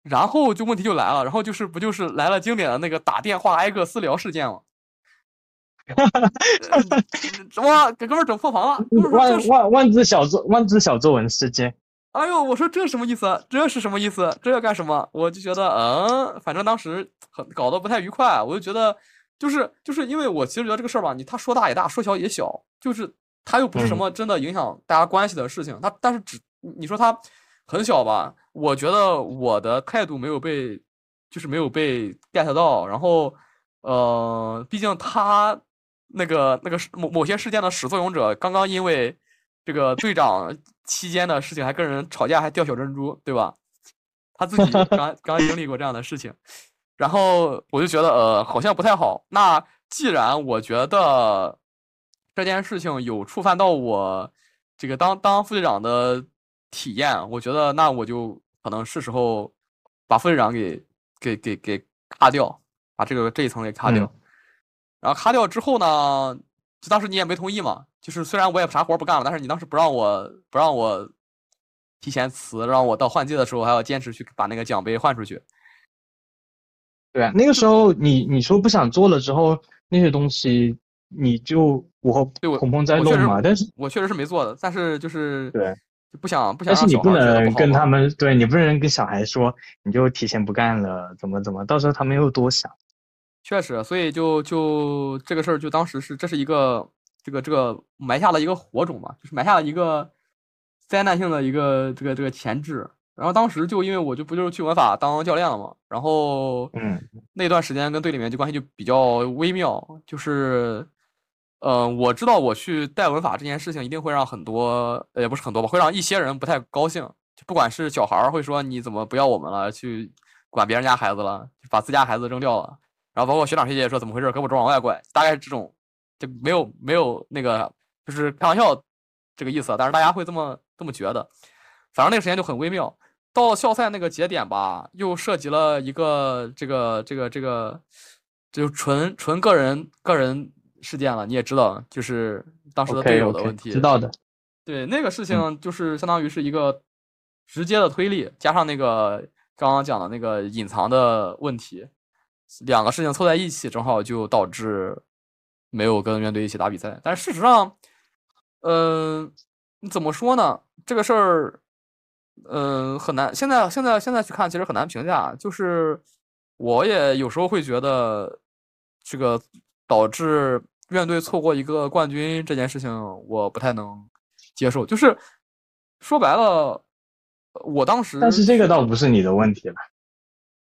然后就问题就来了，然后就是不就是来了经典的那个打电话挨个私聊事件吗？哈哈哈哈给哥们整破防了？万万万字小作万字小作文事件。哎呦，我说这什么意思？这是什么意思？这要干什么？我就觉得，嗯，反正当时很搞得不太愉快。我就觉得，就是就是因为我其实觉得这个事儿吧，你他说大也大，说小也小，就是他又不是什么真的影响大家关系的事情。他但是只你说他很小吧？我觉得我的态度没有被，就是没有被 get 到。然后，呃，毕竟他那个那个某某些事件的始作俑者，刚刚因为这个队长。期间的事情还跟人吵架，还掉小珍珠，对吧？他自己 刚刚经历过这样的事情，然后我就觉得呃好像不太好。那既然我觉得这件事情有触犯到我这个当当副队长的体验，我觉得那我就可能是时候把副队长给给给给咔掉，把这个这一层给咔掉。然后咔掉之后呢，就当时你也没同意嘛。就是虽然我也啥活不干了，但是你当时不让我不让我提前辞，让我到换届的时候还要坚持去把那个奖杯换出去。对啊，那个时候你你说不想做了之后，那些东西你就我对我孔鹏在弄嘛，但是我确实是没做的，但是就是对不想不想。但是你不能跟他们对你不能跟小孩说你就提前不干了，怎么怎么，到时候他们又多想。确实，所以就就这个事儿，就当时是这是一个。这个这个埋下了一个火种嘛，就是埋下了一个灾难性的一个这个这个前置。然后当时就因为我就不就是去文法当教练了嘛，然后嗯，那段时间跟队里面就关系就比较微妙，就是呃，我知道我去带文法这件事情一定会让很多，也不是很多吧，会让一些人不太高兴。就不管是小孩儿会说你怎么不要我们了，去管别人家孩子了，把自家孩子扔掉了。然后包括学长学姐说怎么回事，胳膊肘往外拐，大概是这种。就没有没有那个，就是开玩笑这个意思，但是大家会这么这么觉得。反正那个时间就很微妙。到校赛那个节点吧，又涉及了一个这个这个这个，就纯纯个人个人事件了。你也知道，就是当时的队友的问题。知道的。对那个事情，就是相当于是一个直接的推力，加上那个刚刚讲的那个隐藏的问题，两个事情凑在一起，正好就导致。没有跟院队一起打比赛，但是事实上，嗯，怎么说呢？这个事儿，嗯，很难。现在现在现在去看，其实很难评价。就是我也有时候会觉得，这个导致院队错过一个冠军这件事情，我不太能接受。就是说白了，我当时，但是这个倒不是你的问题了，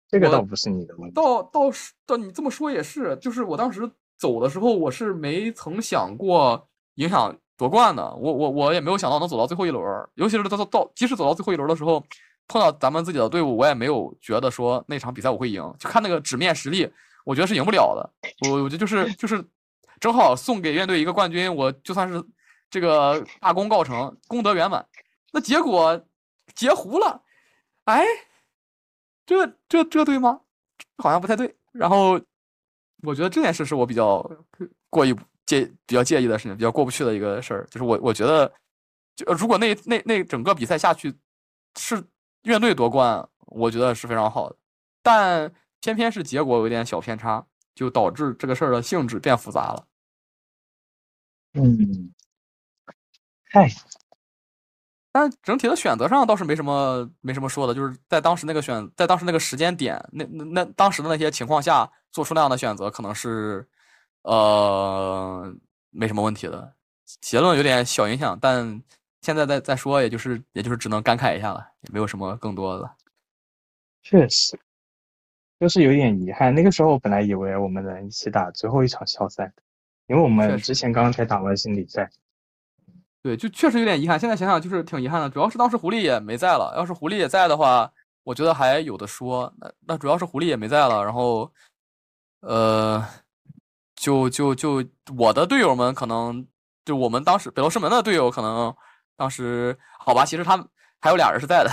这个倒不是你的问题。倒倒是，倒你这么说也是，就是我当时。走的时候，我是没曾想过影响夺冠的。我我我也没有想到能走到最后一轮，尤其是到到即使走到最后一轮的时候，碰到咱们自己的队伍，我也没有觉得说那场比赛我会赢。就看那个纸面实力，我觉得是赢不了的。我我觉得就是就是正好送给院队一个冠军，我就算是这个大功告成，功德圆满。那结果截胡了，哎，这这这对吗？好像不太对。然后我觉得这件事是我比较过意介比较介意的事情，比较过不去的一个事儿，就是我我觉得，就如果那那那整个比赛下去是院队夺冠，我觉得是非常好的，但偏偏是结果有点小偏差，就导致这个事儿的性质变复杂了。嗯，嗨。但整体的选择上倒是没什么没什么说的，就是在当时那个选，在当时那个时间点，那那那当时的那些情况下做出那样的选择，可能是，呃，没什么问题的。结论有点小影响，但现在再再说，也就是也就是只能感慨一下了，也没有什么更多的。确实，就是有点遗憾。那个时候本来以为我们能一起打最后一场校赛，因为我们之前刚刚才打完心理赛。对，就确实有点遗憾。现在想想就是挺遗憾的，主要是当时狐狸也没在了。要是狐狸也在的话，我觉得还有的说。那那主要是狐狸也没在了，然后，呃，就就就我的队友们可能就我们当时北罗师门的队友可能当时好吧，其实他们还有俩人是在的。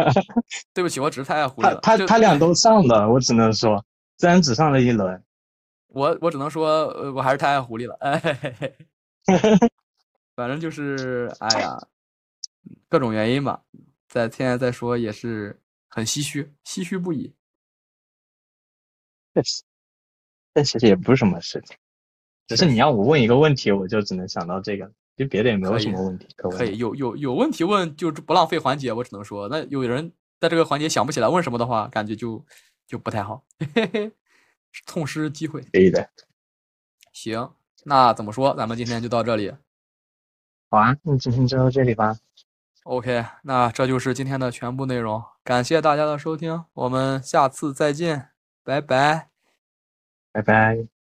对不起，我只是太爱狐狸了。他他他俩都上了，我只能说，虽然只上了一轮，我我只能说，我还是太爱狐狸了。哎嘿嘿嘿。反正就是，哎呀，各种原因吧，在现在再说也是很唏嘘，唏嘘不已。确实，但其实也不是什么事情，只是你要我问一个问题，我就只能想到这个，就别的也没有什么问题可问。可以有有有问题问，就不浪费环节，我只能说，那有人在这个环节想不起来问什么的话，感觉就就不太好，嘿嘿，痛失机会。可以的。行，那怎么说？咱们今天就到这里。好啊，那今天就到这里吧。OK，那这就是今天的全部内容。感谢大家的收听，我们下次再见，拜拜，拜拜。